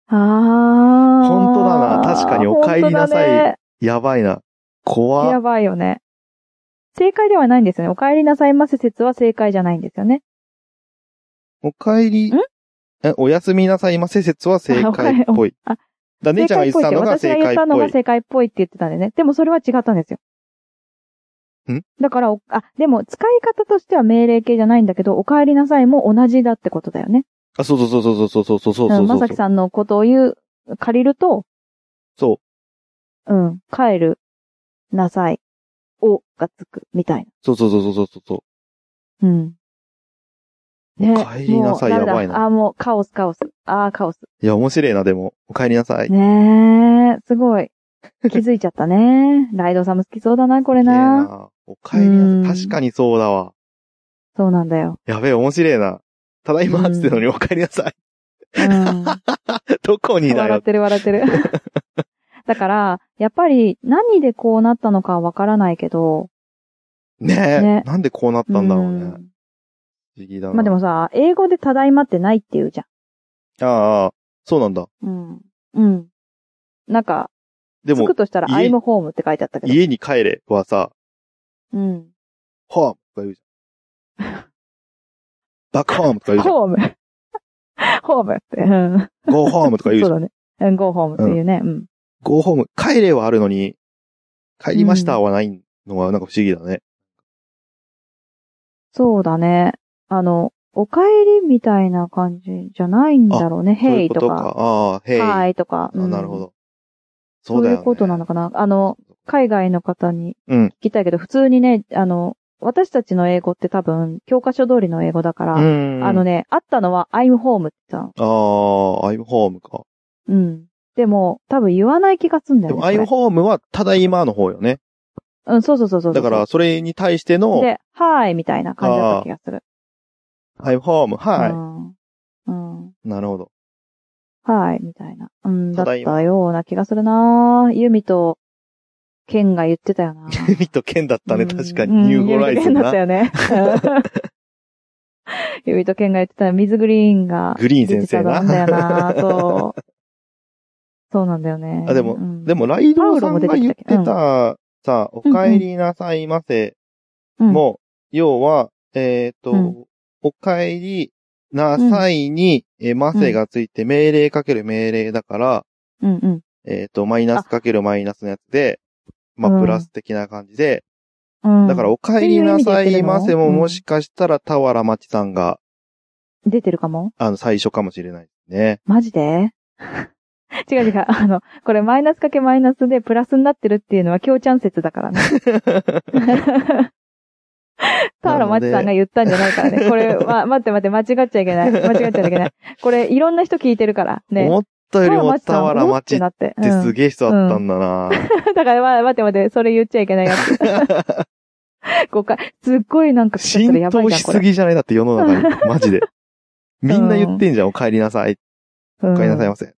ああ。本当だな確かにお帰りなさいねやばいな。怖やっばいよね。正解ではないんですよね。お帰りなさいませ説は正解じゃないんですよね。お帰りん、え、おやすみなさいませ説は正解っぽい。あだ姉ちゃんが言ってたのが正解っぽい私が言ったの。が正解っぽいって言ってたんでね。でもそれは違ったんですよ。ん？だからお、あ、でも使い方としては命令形じゃないんだけど、お帰りなさいも同じだってことだよね。あ、そうそうそうそうそうそうそうそうそうう。んまさきさんのことを言う、借りると、そうん、帰る、なさい、おがつく、みたいな。そうそうそうそうそうそう。うん。ねお帰りなさいやばいなあ、もうカオスカオス。あーカオス。いや、面白いな、でも。お帰りなさい。ねえ、すごい。[LAUGHS] 気づいちゃったね。ライドさんも好きそうだな、これな。なお帰りなうんさい。確かにそうだわ。そうなんだよ。やべえ、面白いな。ただいまっつってのにお帰りなさい。うん。[LAUGHS] どこにだよ笑っ。てる笑ってる。[LAUGHS] だから、やっぱり何でこうなったのかはわからないけど、ねえ、ねなんでこうなったんだろうね。ん不思議だな。まあでもさ、英語でただいまってないって言うじゃああ、そうなんだ。ん。うん。うん。なんか、でもつく、としたら、家 I'm home って書いてあったけど。家に帰れはさ、うん。ホームとか言うじゃん。[LAUGHS] バックホームとか言うじゃん。ホーム。[LAUGHS] ホームって。うん。ゴーホームとか言うじゃ。そうんだね。うん、go home っていうね。うん。ゴーホーム。帰れはあるのに、帰りましたはないのはなんか不思議だね。そうだね。あの、お帰りみたいな感じじゃないんだろうね。Hey ととか。か。ああ、へい。はいとか。あなるほど。そそううだよ、ね。いうことなのかな。あの、海外の方にうん聞きたいけど、普通にね、あの、私たちの英語って多分、教科書通りの英語だから、うん。あのね、あったのは I'm home って言ってたの。ああ、I'm home か。うん。でも、多分言わない気がすんだでもよね。I'm こ home はただいまの方よね。れうん、そうそうそうそうそう。だから、それに対しての、で、はいみたいな感じだった気がする。I'm home, はうん。うん。い。なるほど。はい、みたいな。うん、だったような気がするなユミと、ケンが言ってたよな [LAUGHS] ユミとケンだったね、うん確かに。ニューホライズンなうんユミとケンだった。よね。[LAUGHS] ユミとケンが言ってた水グリーンが。グリーン先生な出てたんだよな [LAUGHS] そう。そうなんだよね。あ、でも、うんでも、ライドウさんが言ってパウロも出てきた、さ、お帰りなさいませ、うんも、要は、えっとうん、お帰りなさいに、え、ませがついて命令かける命令だから、うんうん。えっと、マイナスかけるマイナスのやつで、まあ、うんプラス的な感じで、うん。だから、お帰りなさいませもうんもしかしたら、田原町さんが、出てるかも？あの、最初かもしれないですね。マジで？[LAUGHS] 違う違う。あの、これマイナスかけマイナスでプラスになってるっていうのは強ちゃん説だからね。[LAUGHS] 田原町さんが言ったんじゃないからね。これ、ま、待って待って、間違っちゃいけない。間違っちゃいけない。これ、いろんな人聞いてるから。ね。思ったよりも田原町ってなって。てすうんげえ人だったんだな、だから、ま待って待って、それ言っちゃいけないやつ。[LAUGHS] 誤解。すっごいなんか浸。透しすぎじゃないだって世の中に。マジで。[LAUGHS] みんな言ってんじゃん、お帰りなさい。うんお帰りなさいませ。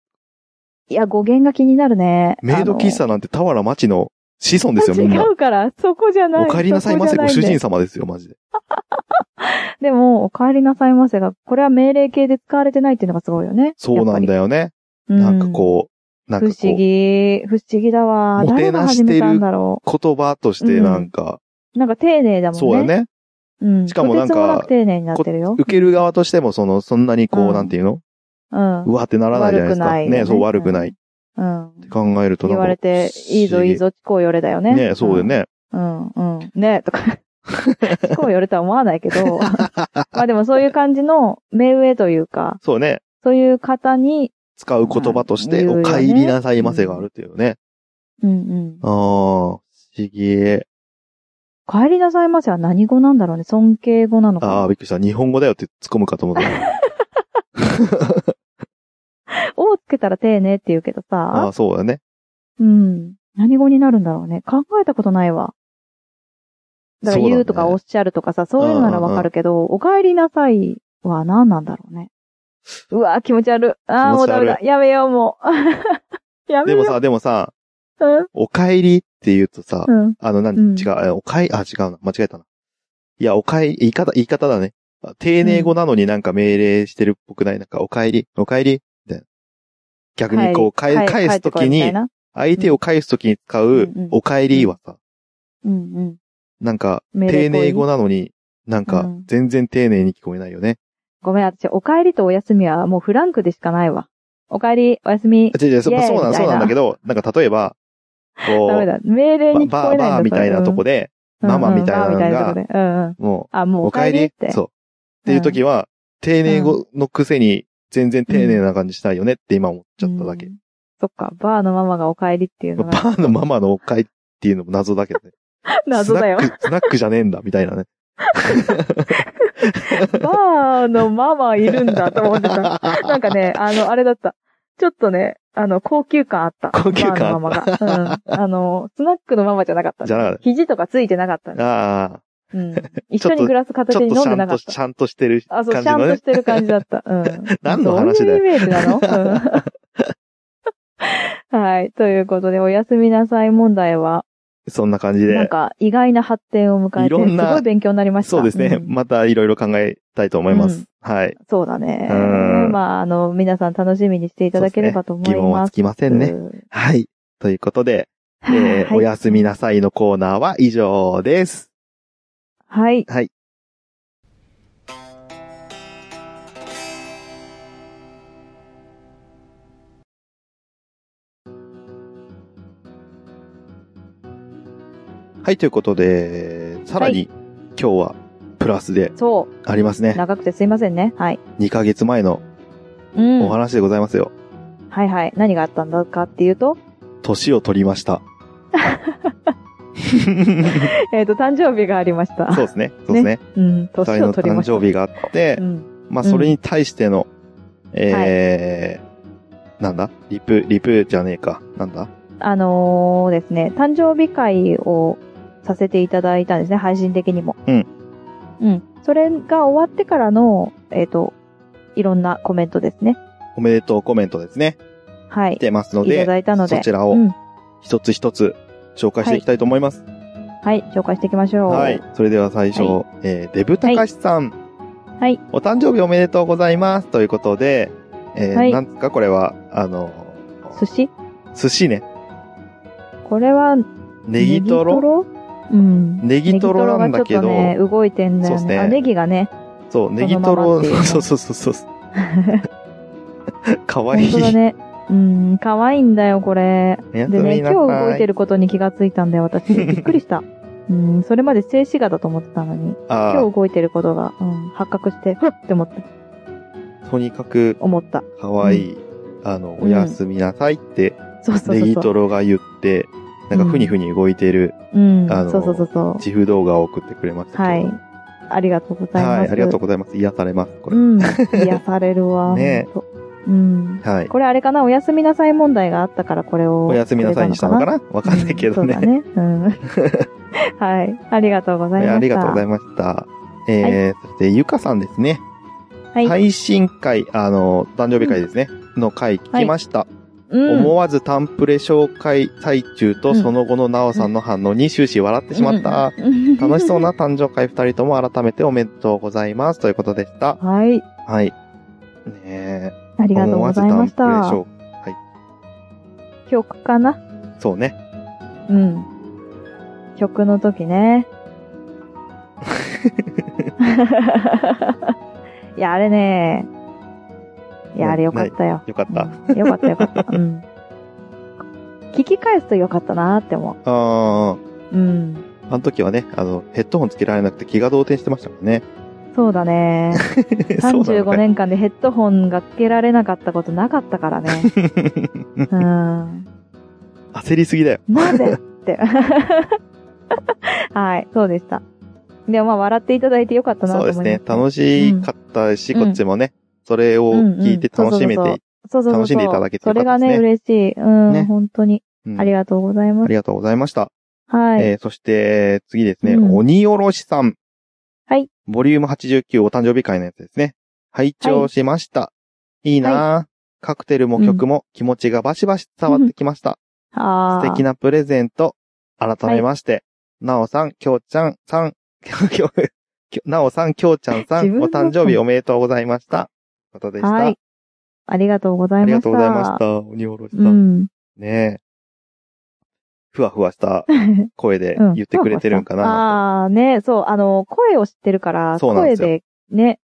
いや、語源が気になるね。メイド喫茶なんて田原町の子孫ですよ、みん違な。うから、そこじゃない。お帰りなさいませ、ご主人様ですよ、マジで。[LAUGHS] でも、お帰りなさいませが、これは命令形で使われてないっていうのがすごいよね。そうなんだよ。よね。うなんかこう、なん不思かこう、議、不思議だわ。もてなしてる言葉としてなんか、う。なんか丁寧だもんね。そうだね。うん。しかもなんか丁寧になってるよ。受ける側としても、その、そんなにこう、うんなんていうの？うん。うわってならないじゃないですか。悪くないよねね、そう、悪くない。うん。考えると。言われて、いいぞいいぞ、チコよれだよね。ね、そうだよね。うん。うん、うん。ね、とか。[LAUGHS] チコよれとは思わないけど。まあでもそういう感じの、目上というか、そうね。そういう方に、使う言葉として、お帰りなさいませがあるっていうね。うんうん。ああ、不思議。帰りなさいませは何語なんだろうね。尊敬語なのかな。ああ、びっくりした。日本語だよって突っ込むかと思った。[LAUGHS] をつけたら丁寧って言うけどああ、さ。そうだね。うん。何語になるんだろうね。考えたことないわ。だから言うとかおっしゃるとかさ、そういうのならわかるけど、お帰りなさいは何なんだろうね。うわ気持ち悪い。ああ、もうダメだ。やめよう、もう。[LAUGHS] やめよう。でもさ、でもさ、うん、お帰りって言うとさ、うん。あの、なん、うん違う、えおかい、あ、違うな。間違えたな。いや、おかえり、言い方、言い方だね。丁寧語なのになんか命令してるっぽくないなんか、お帰り、お帰り？逆にこう、返はい返すときに相手を返すときに使うお帰りはさ、うんうん。なんか、丁寧語なのに、なんかうん、全然丁寧に聞こえないよね。ごめん、私、お帰りとお休みはもうフランクでしかないわ。お帰り、お休み。違う違う、そうなん、そうなんだけど、なんか例えば、こう、ダメだ。命令に聞バーこえないんだバーみたいなとこで、で、ママみたいなのがうんうあ、もう、うお帰りって。そう。っていう時は、丁寧語のくせに、全然丁寧な感じしたいよねって今思っちゃっただけうん。そっか、バーのママがお帰りっていうのバが。ーのママのお帰りっていうのも謎だけどね。[LAUGHS] 謎だよス。ナック、スナックじゃねえんだ、みたいなね。[LAUGHS] [LAUGHS] バーのママいるんだと思ってた。なんかね、あの、あれだった。ちょっとね、あの、高級感あった。高級感あったバーのママが。うん。あの、スナックのママじゃなかった。じゃなかった肘とかついてなかったね。あうん。一緒にグラス片手にっとちゃんと、飲んでなかったち。ゃんとしてるあ、そう、感じのね。ちゃんとしてる感じだった。うん。[LAUGHS] 何の話だよどういうイメージなの、[LAUGHS] うん、[LAUGHS] はい。ということで、おやすみなさい問題は、そんな感じで。なんか、意外な発展を迎えて、いろんなすごい勉強になりました。そうですね。んまたいろいろ考えたいと思います。はい。そうだね。うんまあ、あの、皆さん楽しみにしていただければと思います。疑問はつきませんね。うん。はい。ということで、えーはいおやすみなさいのコーナーは以上です。はい。はい。はい、ということで、さらに、今日はプラスでそありますう。ね。長くてすいませんね。はい。2ヶ月前のうん。お話でございますよ。はいはい。何があったんだかっていうと、年を取りました。[LAUGHS] [LAUGHS] えっ、と、誕生日がありました。そうですね。そうですね。うん。二年人のを取りました。誕生日があってう、ん。まあ、それに対しての、えー、なんだ？リプ、リプじゃねえか。なんだ？あのーですね、誕生日会をさせていただいたんですね、配信的にも。うん。うん。それが終わってからの、えっ、と、いろんなコメントですね。おめでとうコメントですね。はい来。てますのいただで、いたので。そちらをうん。一つ一つ紹介していきたいと思います。はい、紹介していきましょう。はい。それでは最初、はえー、デブたかしさん。はい。お誕生日おめでとうございます。ということで、えーはいなんですか？これは、あの、寿司？寿司ね。これは、ネギトロ？うん。ネギトロなんだけど、ちょっとね、動いてんだよね。そうっすねあ、ネギがね。そう、ネギトロ、[LAUGHS] そうそうそうそう。[LAUGHS] かわいい。ね。うん、可愛いんだよ、これ。でね、今日動いてることに気がついたんだよ、私。[LAUGHS] びっくりした。うん、それまで静止画だと思ってたのに、あ今日動いてることが、うん、発覚して、ふっって思って、あ、とにかく、思った。かわいい、あの、おやすみなさいって、そうそうネギそうそう。トロが言って、なんかふにふに動いてるうん、あのそうそうそうそう。自負動画を送ってくれました。はい。ありがとうございます。はい、ありがとうございます。癒されます、これ。うん、癒されるわ。[LAUGHS] ねほんとうん。はい。これあれかな？おやすみなさい問題があったからこれを。おやすみなさいにしたのかな？わかんないけどね。うんそうだね。うん。[LAUGHS] はい。ありがとうございました。ありがとうございました。えー、そして、ゆかさんですね。はい。配信会、あの、誕生日会ですね。の回聞きました。うん。思わずタンプレ紹介最中とうんその後のなおさんの反応に終始笑ってしまった。うん。楽しそうな [LAUGHS] 誕生会二人とも改めておめでとうございます。ということでした。はい。はい。ねえ。ありがとうございました。思わずタンプレ紹曲かな？そうね。うん。曲の時ね。[LAUGHS] いや、あれね。いや、あれよかったよ。よかった。うんよかったよかった。うん。聞き返すとよかったなって思あう。うん。あ、あの時はね、あの、ヘッドホンつけられなくて気が動転してましたもんね。そうだね。[LAUGHS] そうなのか35い。年間でヘッドホンがつけられなかったことなかったからね。[LAUGHS] うん。焦りすぎだよ。なぜって。[LAUGHS] はい、そうでした。でもまあ笑っていただいてよかったなとそう思います。ですね。楽しかったし、うんこっちもね、それを聞いて楽しめて、そうそうそう楽しんでいただけてよかったですねそれがね、嬉しい。うん、ね本当に。うんありがとうございます。ありがとうございました。はい。えーそして、次ですね、うん鬼おろしさん。はい。ボリューム89お誕生日会のやつですね。拝聴しました。いいなぁ、カクテルも曲も気持ちがバシバシ伝わってきました。あ素敵なプレゼント。改めまして、なおさん、きょうちゃんさん、きょきょきょなおさん、きょうちゃんさん、自分のお誕生日おめでとうございました。ということでした。はい。ありがとうござありいました。がとうございました。鬼おろしさ。うんん。ねえ。ふわふわした [LAUGHS] 声でうん言ってくれてるんかな。ああ、ね、そう、あの、声を知ってるから、そうなんですよ声で、ね、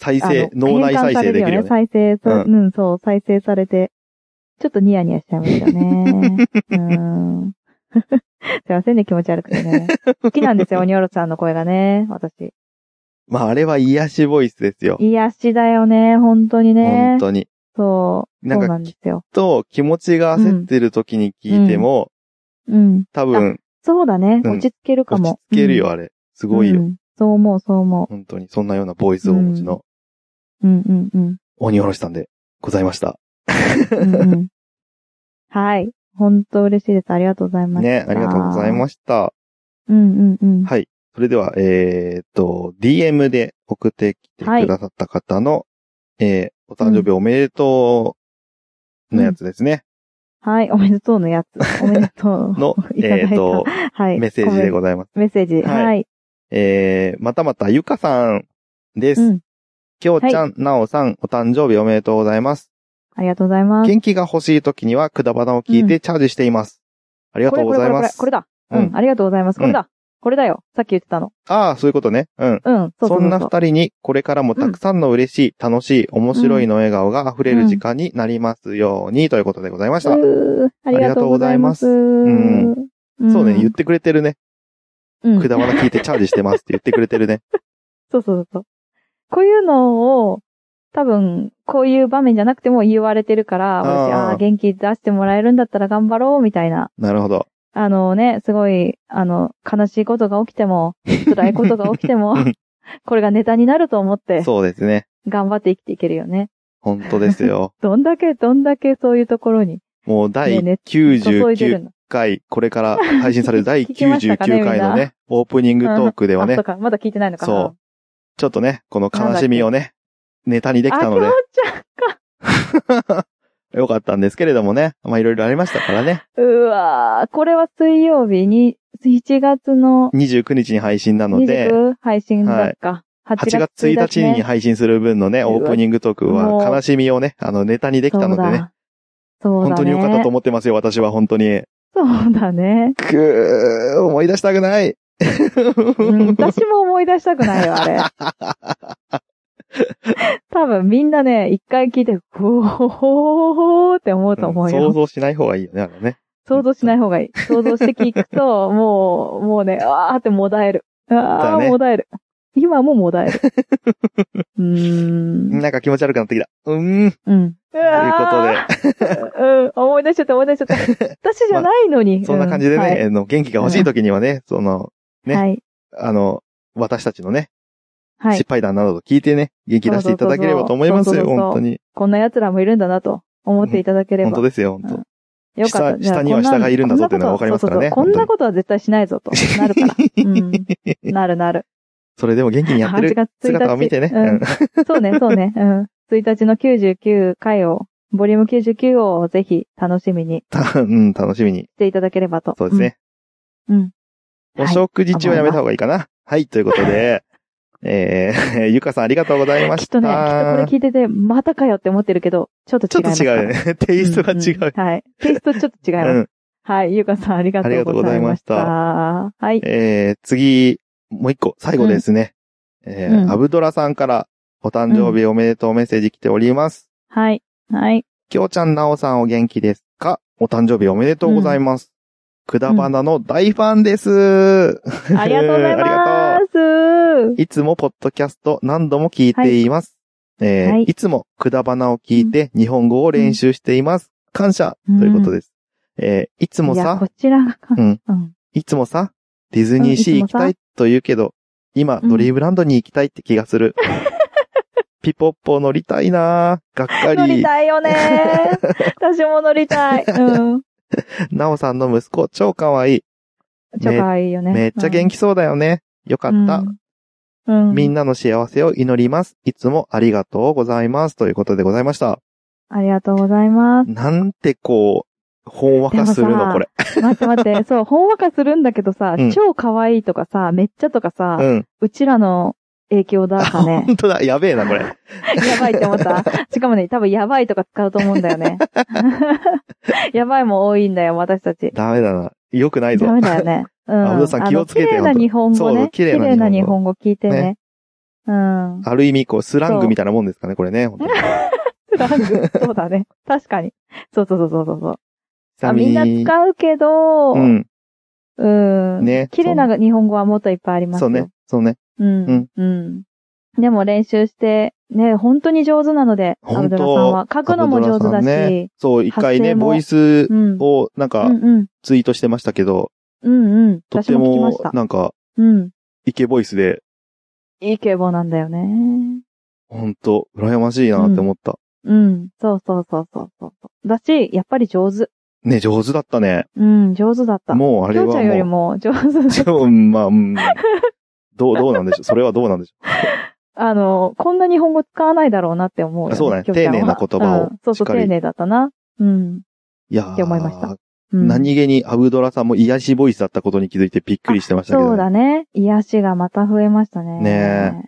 あ再生、の脳内再生できるよね。再生さ、ううん、そう、再生されて、ちょっとニヤニヤしちゃいましたね。うん。[LAUGHS] すいませんね、気持ち悪くてね。好きなんですよ、[LAUGHS] 鬼おろしさんの声がね、私。まあ、あれは癒しボイスですよ。癒しだよね、本当にね。本当に。そう、なんかそうなんですよ。と、気持ちが焦ってる時に聞いても、うん。多分、そうだね、うん落ち着けるか落も。ち着けるよ、うんあれ。すごいよ。うんそう思う、そう思本当に。そんなようなボイスをお持ちのう。うんうんうん。鬼おろしさんでございました。うんうん [LAUGHS] はい。本当嬉しいです。ありがとうございました。ね、ありがとうございました。うんうんうん。はい。それでは、えーっと、DM で送ってきてくださった方の、えー、お誕生日おめでとうのやつですね。はい、おめでとうのやつ。[LAUGHS] おめでとう。の、[LAUGHS] えーっと、はい。メッセージでございます。メッセージ。はいはい。えー、またまたゆかさんです。うん。きょうちゃん、なおさん、お誕生日おめでとうございます。ありがとうございます。元気が欲しい時には、くだばなを聞いてチャージしています。ありがとうございます。これだ。ううんん。ありがとうございます。これだ。これだよ。さっき言ってたの。ああ、そういうことね。うん。うん。そうそうそう。そんな二人に、これからもたくさんの嬉しい、楽しい、面白いの笑顔が溢れる時間になりますように、ということでございました。ありがとうございます。うんそうね、言ってくれてるね。うんくだばな聞いてチャージしてますって言ってくれてるね。[LAUGHS] そうそうそう。こういうのを、多分、こういう場面じゃなくても言われてるから、ああ元気出してもらえるんだったら頑張ろう、みたいな。なるほど。あのね、すごい、あの、悲しいことが起きても、[LAUGHS] 辛いことが起きてもうん、これがネタになると思って、そうですね。頑張って生きていけるよね。本当ですよ。[LAUGHS] どんだけ、どんだけそういうところに、もう第ねね注いでる99の。回、これから配信される第 [LAUGHS] 聞きましたかね99回のね、オープニングトークではあ、ねそう、か、まだ聞いてないのかな。そうちょっとね、この悲しみをね、ネタにできあ、たのできょう、ちゃん。よかったんですけれどもね。まあいろいろありましたからね。うわーこれは水曜日に、7月の29日に配信なので、29配信だっか。8月1日にね配信する分のね、オープニングトークは悲しみをね、あのネタにできたのでね。そうだね。本当に良かったと思ってますよ、私は本当に。そうだね。くー、思い出したくない。うん、私も思い出したくないよ、あれ。[LAUGHS] [LAUGHS] 多分みんなね、一回聞いて、ほほほほーって思うと思うよ。想像しない方がいいよね、あれね。想像しない方がいい。想像して聞くと、もう、もうね、あーってもだえる。あー、だねもだえる。今ももだえる。[LAUGHS] うーん。なんか気持ち悪くなってきた。うーん。うん。とということで、うん、思い出しちゃった、思い出しちゃった。[LAUGHS] 私じゃないのに。そんな感じでうね、あの元気が欲しい時にはね、その、ねはい。はい。あの、私たちのね、はい失。敗談などと聞いてね、元気出していただければと思いますよ、そうそうそうそう本当に。こんな奴らもいるんだなと思っていただければ。本当ですよ、本当。よかった。下下には下がいるんだぞっていうのがわかりますからねこんなことは絶対しないぞと。なるから。[LAUGHS] うん。なるなる。それでも元気にやってる8月1日姿を見てね。うんうんそうね、そうね。[LAUGHS] うん。1日の99回を、ボリューム99をぜひ楽しみにたうん、楽しみに。していただければと。そうですね。うん。うん。おはい食事中はやめた方がいいかな。はい、ということで、えー、[LAUGHS] ゆかさんありがとうございました。きっとね、きっとこれ聞いてて、またかよって思ってるけど、ちょっとちょっと違うよね。テイストが違う。んんはい。テイストちょっと違います。うん。はい。ゆうかさんありがとうございました。あはい。えー、次、もう一個、最後ですね。えーうんアブドラさんから、お誕生日おめでとうメッセージ来ております。はい。はい。きょうちゃん、なおさんお元気ですか？お誕生日おめでとうございます。くだばなの大ファンです。ありがとうござい [LAUGHS] ありがます。いつもポッドキャスト何度も聞いています。えーはいいつもくだばなを聞いて日本語を練習しています。感謝うんということです。えーいつもさこ、ちらがか、うんうん。いつもさ、ディズニーシー行きたいと言うけど、今、うんドリームランドに行きたいって気がする。[LAUGHS] ピポッポ乗りたいながっか乗りり。たいよね [LAUGHS] 私も乗りたい。うん。なおさんの息子、超かわいい。超可愛いよね。めっちゃ元気気そうだよね。よかった。うん。みんなの幸せを祈ります。いつもありがとうございます。ということでございました。ありがとうございます。なんてこう、ほんわかするの、これ。待って待って、[LAUGHS] そう、ほんわかするんだけどさ、うん超可愛いとかさ、めっちゃとかさ、うん。うちらの影響だかね。[LAUGHS] 本当だ。やべえな、これ。[LAUGHS] やばいって思った。しかもね、多分やばいとか使うと思うんだよね。やばいも多いんだよ、私たち。ダメだな。よくないぞ。ダメだよね。[LAUGHS] うん。あぶどさん気をつけてよ綺麗な日本語そうね。綺麗な日本語綺麗な日本語聞いてねね。うん。ある意味、こう、スラングみたいなもんですかね、これね。[LAUGHS] スラング。そうだね。確かに。そうそうそうそうそう。あみんなに使うけど、ううん。ん。ね綺麗な日本語はもっといっぱいありますよ。そうね。そうね。うん。うん。でも練習して、ね、本当に上手なので、アブドラさんは。書くのも上手だアブドラさんねし、そう、一回ね、ボイスうん。を、なんかう、んうん。ツイートしてましたけど、うんうん。私とっても。なんか、うん。イケボイスで、いい警棒なんだよね。ほんと、羨ましいなって思った。うん。そうそうそうそうそう。だし、やっぱり上手。ね、上手だったね。うん、上手だった。もうあれはきょうちゃんよりもも上手だう、[LAUGHS] ちょ、まあ、うん。どう、どうなんでしょう。それはどうなんでしょあの、こんな日本語使わないだろうなって思うよ、あそうだね丁寧な言葉をうんそうそう、丁寧だったな。うん。う。いやーって思いましたうん、何気にアブドラさんも癒しボイスだったことに気づいてびっくりしてましたけど。そうだね。癒しがまた増えましたね。ね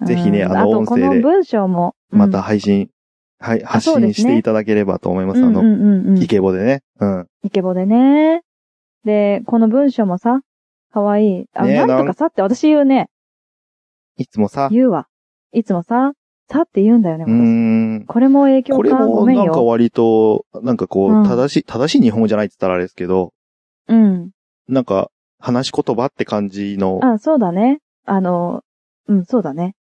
うんぜひねあの音声でこの文章も。また配信、はい、発信していただければと思います。あの。イケボでね。うん。イケボでね。で、この文章もさ、かわいい。あ、ねえなんとかさって私言うね。いつもさ、言うわ。いつもさ、さって言うんだよね、うー私。ん。これも影響これかごもなんかめんよ。割と、なんかこう、うん正しい、正しい日本語じゃないって言ったらあれですけど、うん。なんか、話し言葉って感じの、あ、そうだね。あの、うん、そうだね。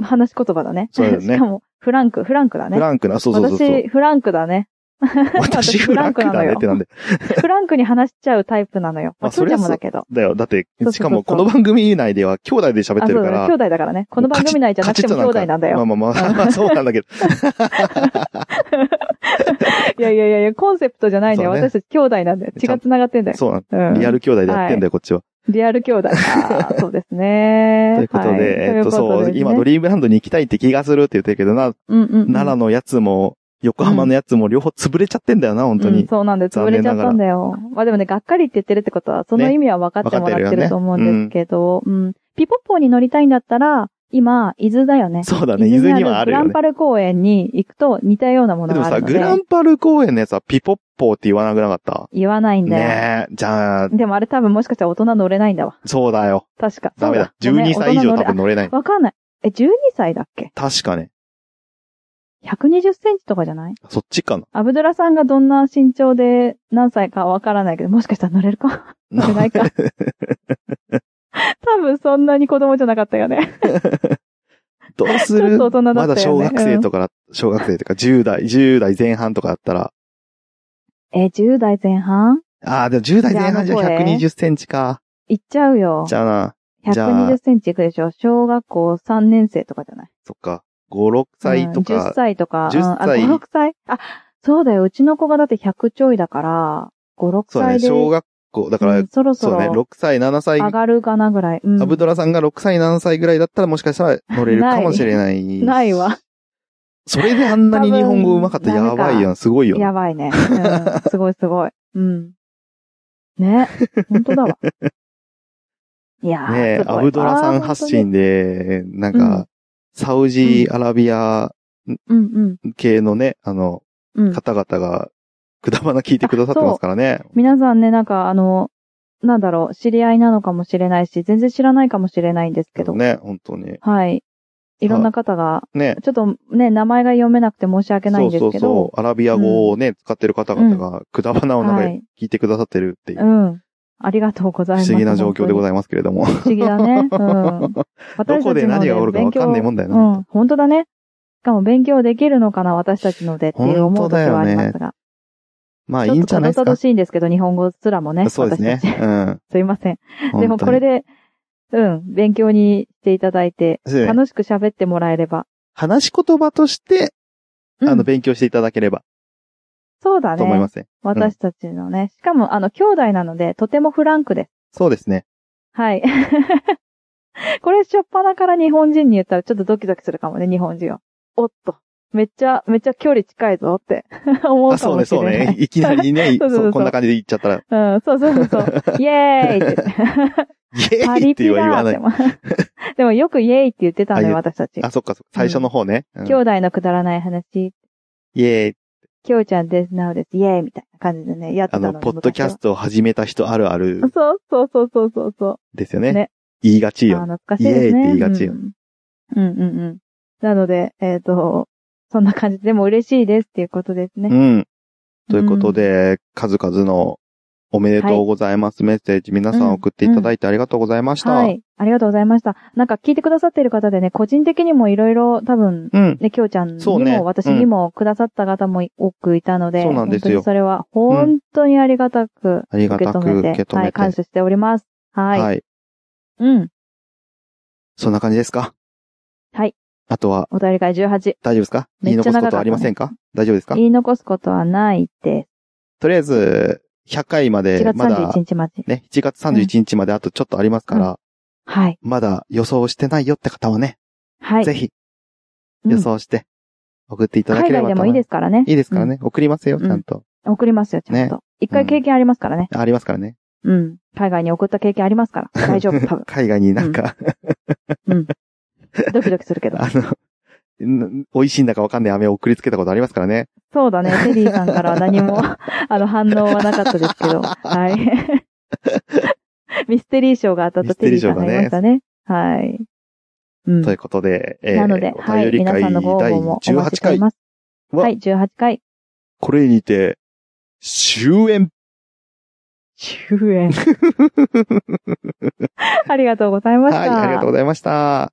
話し言葉だね。そうだよね [LAUGHS] しかも、フランク、フランクだね。フランクな、そうそうそうそう。私、フランクだね。[LAUGHS] 私フランクだねってなんで。[LAUGHS] フランクに話しちゃうタイプなのよ。まあ、あそれもだけど。だよ。だってしかもこの番組内では兄弟で喋あ、ってるから。兄弟だからね。この番組内じゃなくても兄弟なんだよ。まあまあまあ、ま [LAUGHS] あそうなんだけど。いやいやいやいや、コンセプトじゃないんだよ。私たち兄弟なんだよ。血が繋がってんだよ。そうなんうんリアル兄弟でやってんだよ、こっちは。リアル兄弟。そうですね。ということはいで、えっと、そう、今ドリリームランドに行きたいって気がするって言ってるけどな。奈良のやつも、横浜のやつも両方潰れちゃってんだよな、本当うんに。そうなんです。潰れちゃったんだよ。まあでもね、がっかりって言ってるってことは、その意味は分かってもらってると思うんですけど、うん。ピポッポーに乗りたいんだったら、今、伊豆だよね。そうだね、伊豆にはあるよねグラン。パル公園に行くと似たようなものでもさ、があるので。グランパル公園のやつはピポッポーって言わなくなかった？言わないんだよ。ねえ、じゃあ、でもあれ多分もしかしたら大人乗れないんだわ。そうだよ。確か。ダメだ。そうごめん12歳以上多分乗れないあ。わかんない。え、12歳だっけ？確かね。?120 センチとかじゃない？そっちかな。アブドゥラさんがどんな身長で何歳かわからないけど、もしかしたら乗れるか？乗れないか？多分そんなに子供じゃなかったよね。[LAUGHS] どうする？ね。まだ小学生とかだ、小学生とか10代、10代前半とかだったら、え、10代前半？ああ、でも10代前半じゃじゃああの声120センチか。行っちゃうよ。じゃあな、じゃあ120センチいくでしょ？小学校3年生とかじゃない？そっか、5、6歳とうん、10か、歳とか。10うんあ、歳5、6歳？あ、そうだよ。うちの子がだって100ちょいだから、5、6そうだね、歳で。小学校、だからうん、そろそそうね、ろ6歳、7歳、上がるかなぐらい。うんアブドラさんが6歳、7歳ぐらいだったらもしかしたら乗れるかもしれない。[LAUGHS] ないわ。それであんなに日本語上手かったらやばいやん、すごいよ。やばいね。うん。[LAUGHS] すごいすごい。うん。ね。本当だわ。[LAUGHS] いやーねアブドラさん発信で、なんか、サウジアラビアうんうん。系のね、あの、うん。方々が、くだばな聞いてくださってますからね。皆さんね、なんかあの、なんだろう、知り合いなのかもしれないし、全然知らないかもしれないんですけど。ね、本当に。はい。いろんな方が、ね。ちょっとね、名前が読めなくて申し訳ないんですけど。そうそうそう。アラビア語をね、使ってる方々が、くだばなをなんかはい聞いてくださってるっていう、うん。ありがとうございます。不思議な状況でごいざいますけれども。不思議だね。うん。[LAUGHS] どこで何が起こるかわかんないもんだよな。うん、本当だね。しかも勉強できるのかな、私たちのでっていう思う時はありますが。まあいいんちょっとじゃないですかたどたど。しいんですけど、日本語すらもね。そうですね。うん。[LAUGHS] すいません。でもこれで、うん、勉強にしていただいて、楽しく喋ってもらえれば。話し言葉として、うんあの、勉強していただければそうだね。と思いますね。私たちのね。しかも、あの、兄弟なので、とてもフランクです。そうですね。はい。[LAUGHS] これ、しょっぱなから日本人に言ったらちょっとドキドキするかもね、日本人は。おっと。めっちゃ、めっちゃ距離近いぞって [LAUGHS] 思うあ、かもしれない。そうね、そうね。いきなりね、[LAUGHS] そうそうそうそうこんな感じで言っちゃったら、うん、そうそうそうそう。イェーイって。イエパーイって言わない。でもよくイェーイって言ってたのよ、あ言う私たち。あ、そっかそっか。最初の方ね。うん兄弟のくだらない話。イエーイ。きょうちゃんです、なおです、イェーイみたいな感じでね、やってあの、たのねポッドキャストを始めた人あるある昔はそうそうそうそうそう。ですよね。ね言いがちよ。あ懐かしいですね。イエーイって言いがちようん。うんうんうん。なので、えっ、と、そんな感じで、でも嬉しいですっていうことですね。うん。ということで、数々のおめでとうございますメッセージ、皆さん送っていただいてありがとうございました。はい。ありがとうございました。なんか聞いてくださっている方でね、個人的にもいろいろ多分、うん。ね、きょうちゃんにそうねも私にもくださった方も多くいたので、そうなんですよそれは本当にありがたくありがたく受け止めて、はい、感謝しております。はい。はい。うん。そんな感じですか？はい。あとは、お便り会18。大丈夫ですか？言い残すことはありませんか？大丈夫ですか？言い残すことはないです。とりあえず、100回ま1で、月まだ31、日まで。ね、7月31日まであとちょっとありますから、はい。まだ予想してないよって方はね、はい。ぜひうん予想して送っていただければ海外でもいいですからね。いいですからね。送りますよ、ちゃんと。うん。送りますよ、ちゃんと。一回経験ありますからね。ありますからね。うん。海外に送った経験ありますから。大丈夫、多分。[LAUGHS] 海外になんか、うん。ドキドキするけど。[LAUGHS] あの、ん美味しいんだかわかんない飴を送りつけたことありますからね。そうだね。[LAUGHS] テリーさんからは何も、[LAUGHS] あの、反応はなかったですけど。はい。[LAUGHS] ミステリー賞が当たったテリーさんがいましたね。はい。うんということで、えーなので、おはい。皆さんのご応第募もお待ち18回しております。ははい、18回。これにて、終演終演。ありがとうございました。はい、ありがとうございました。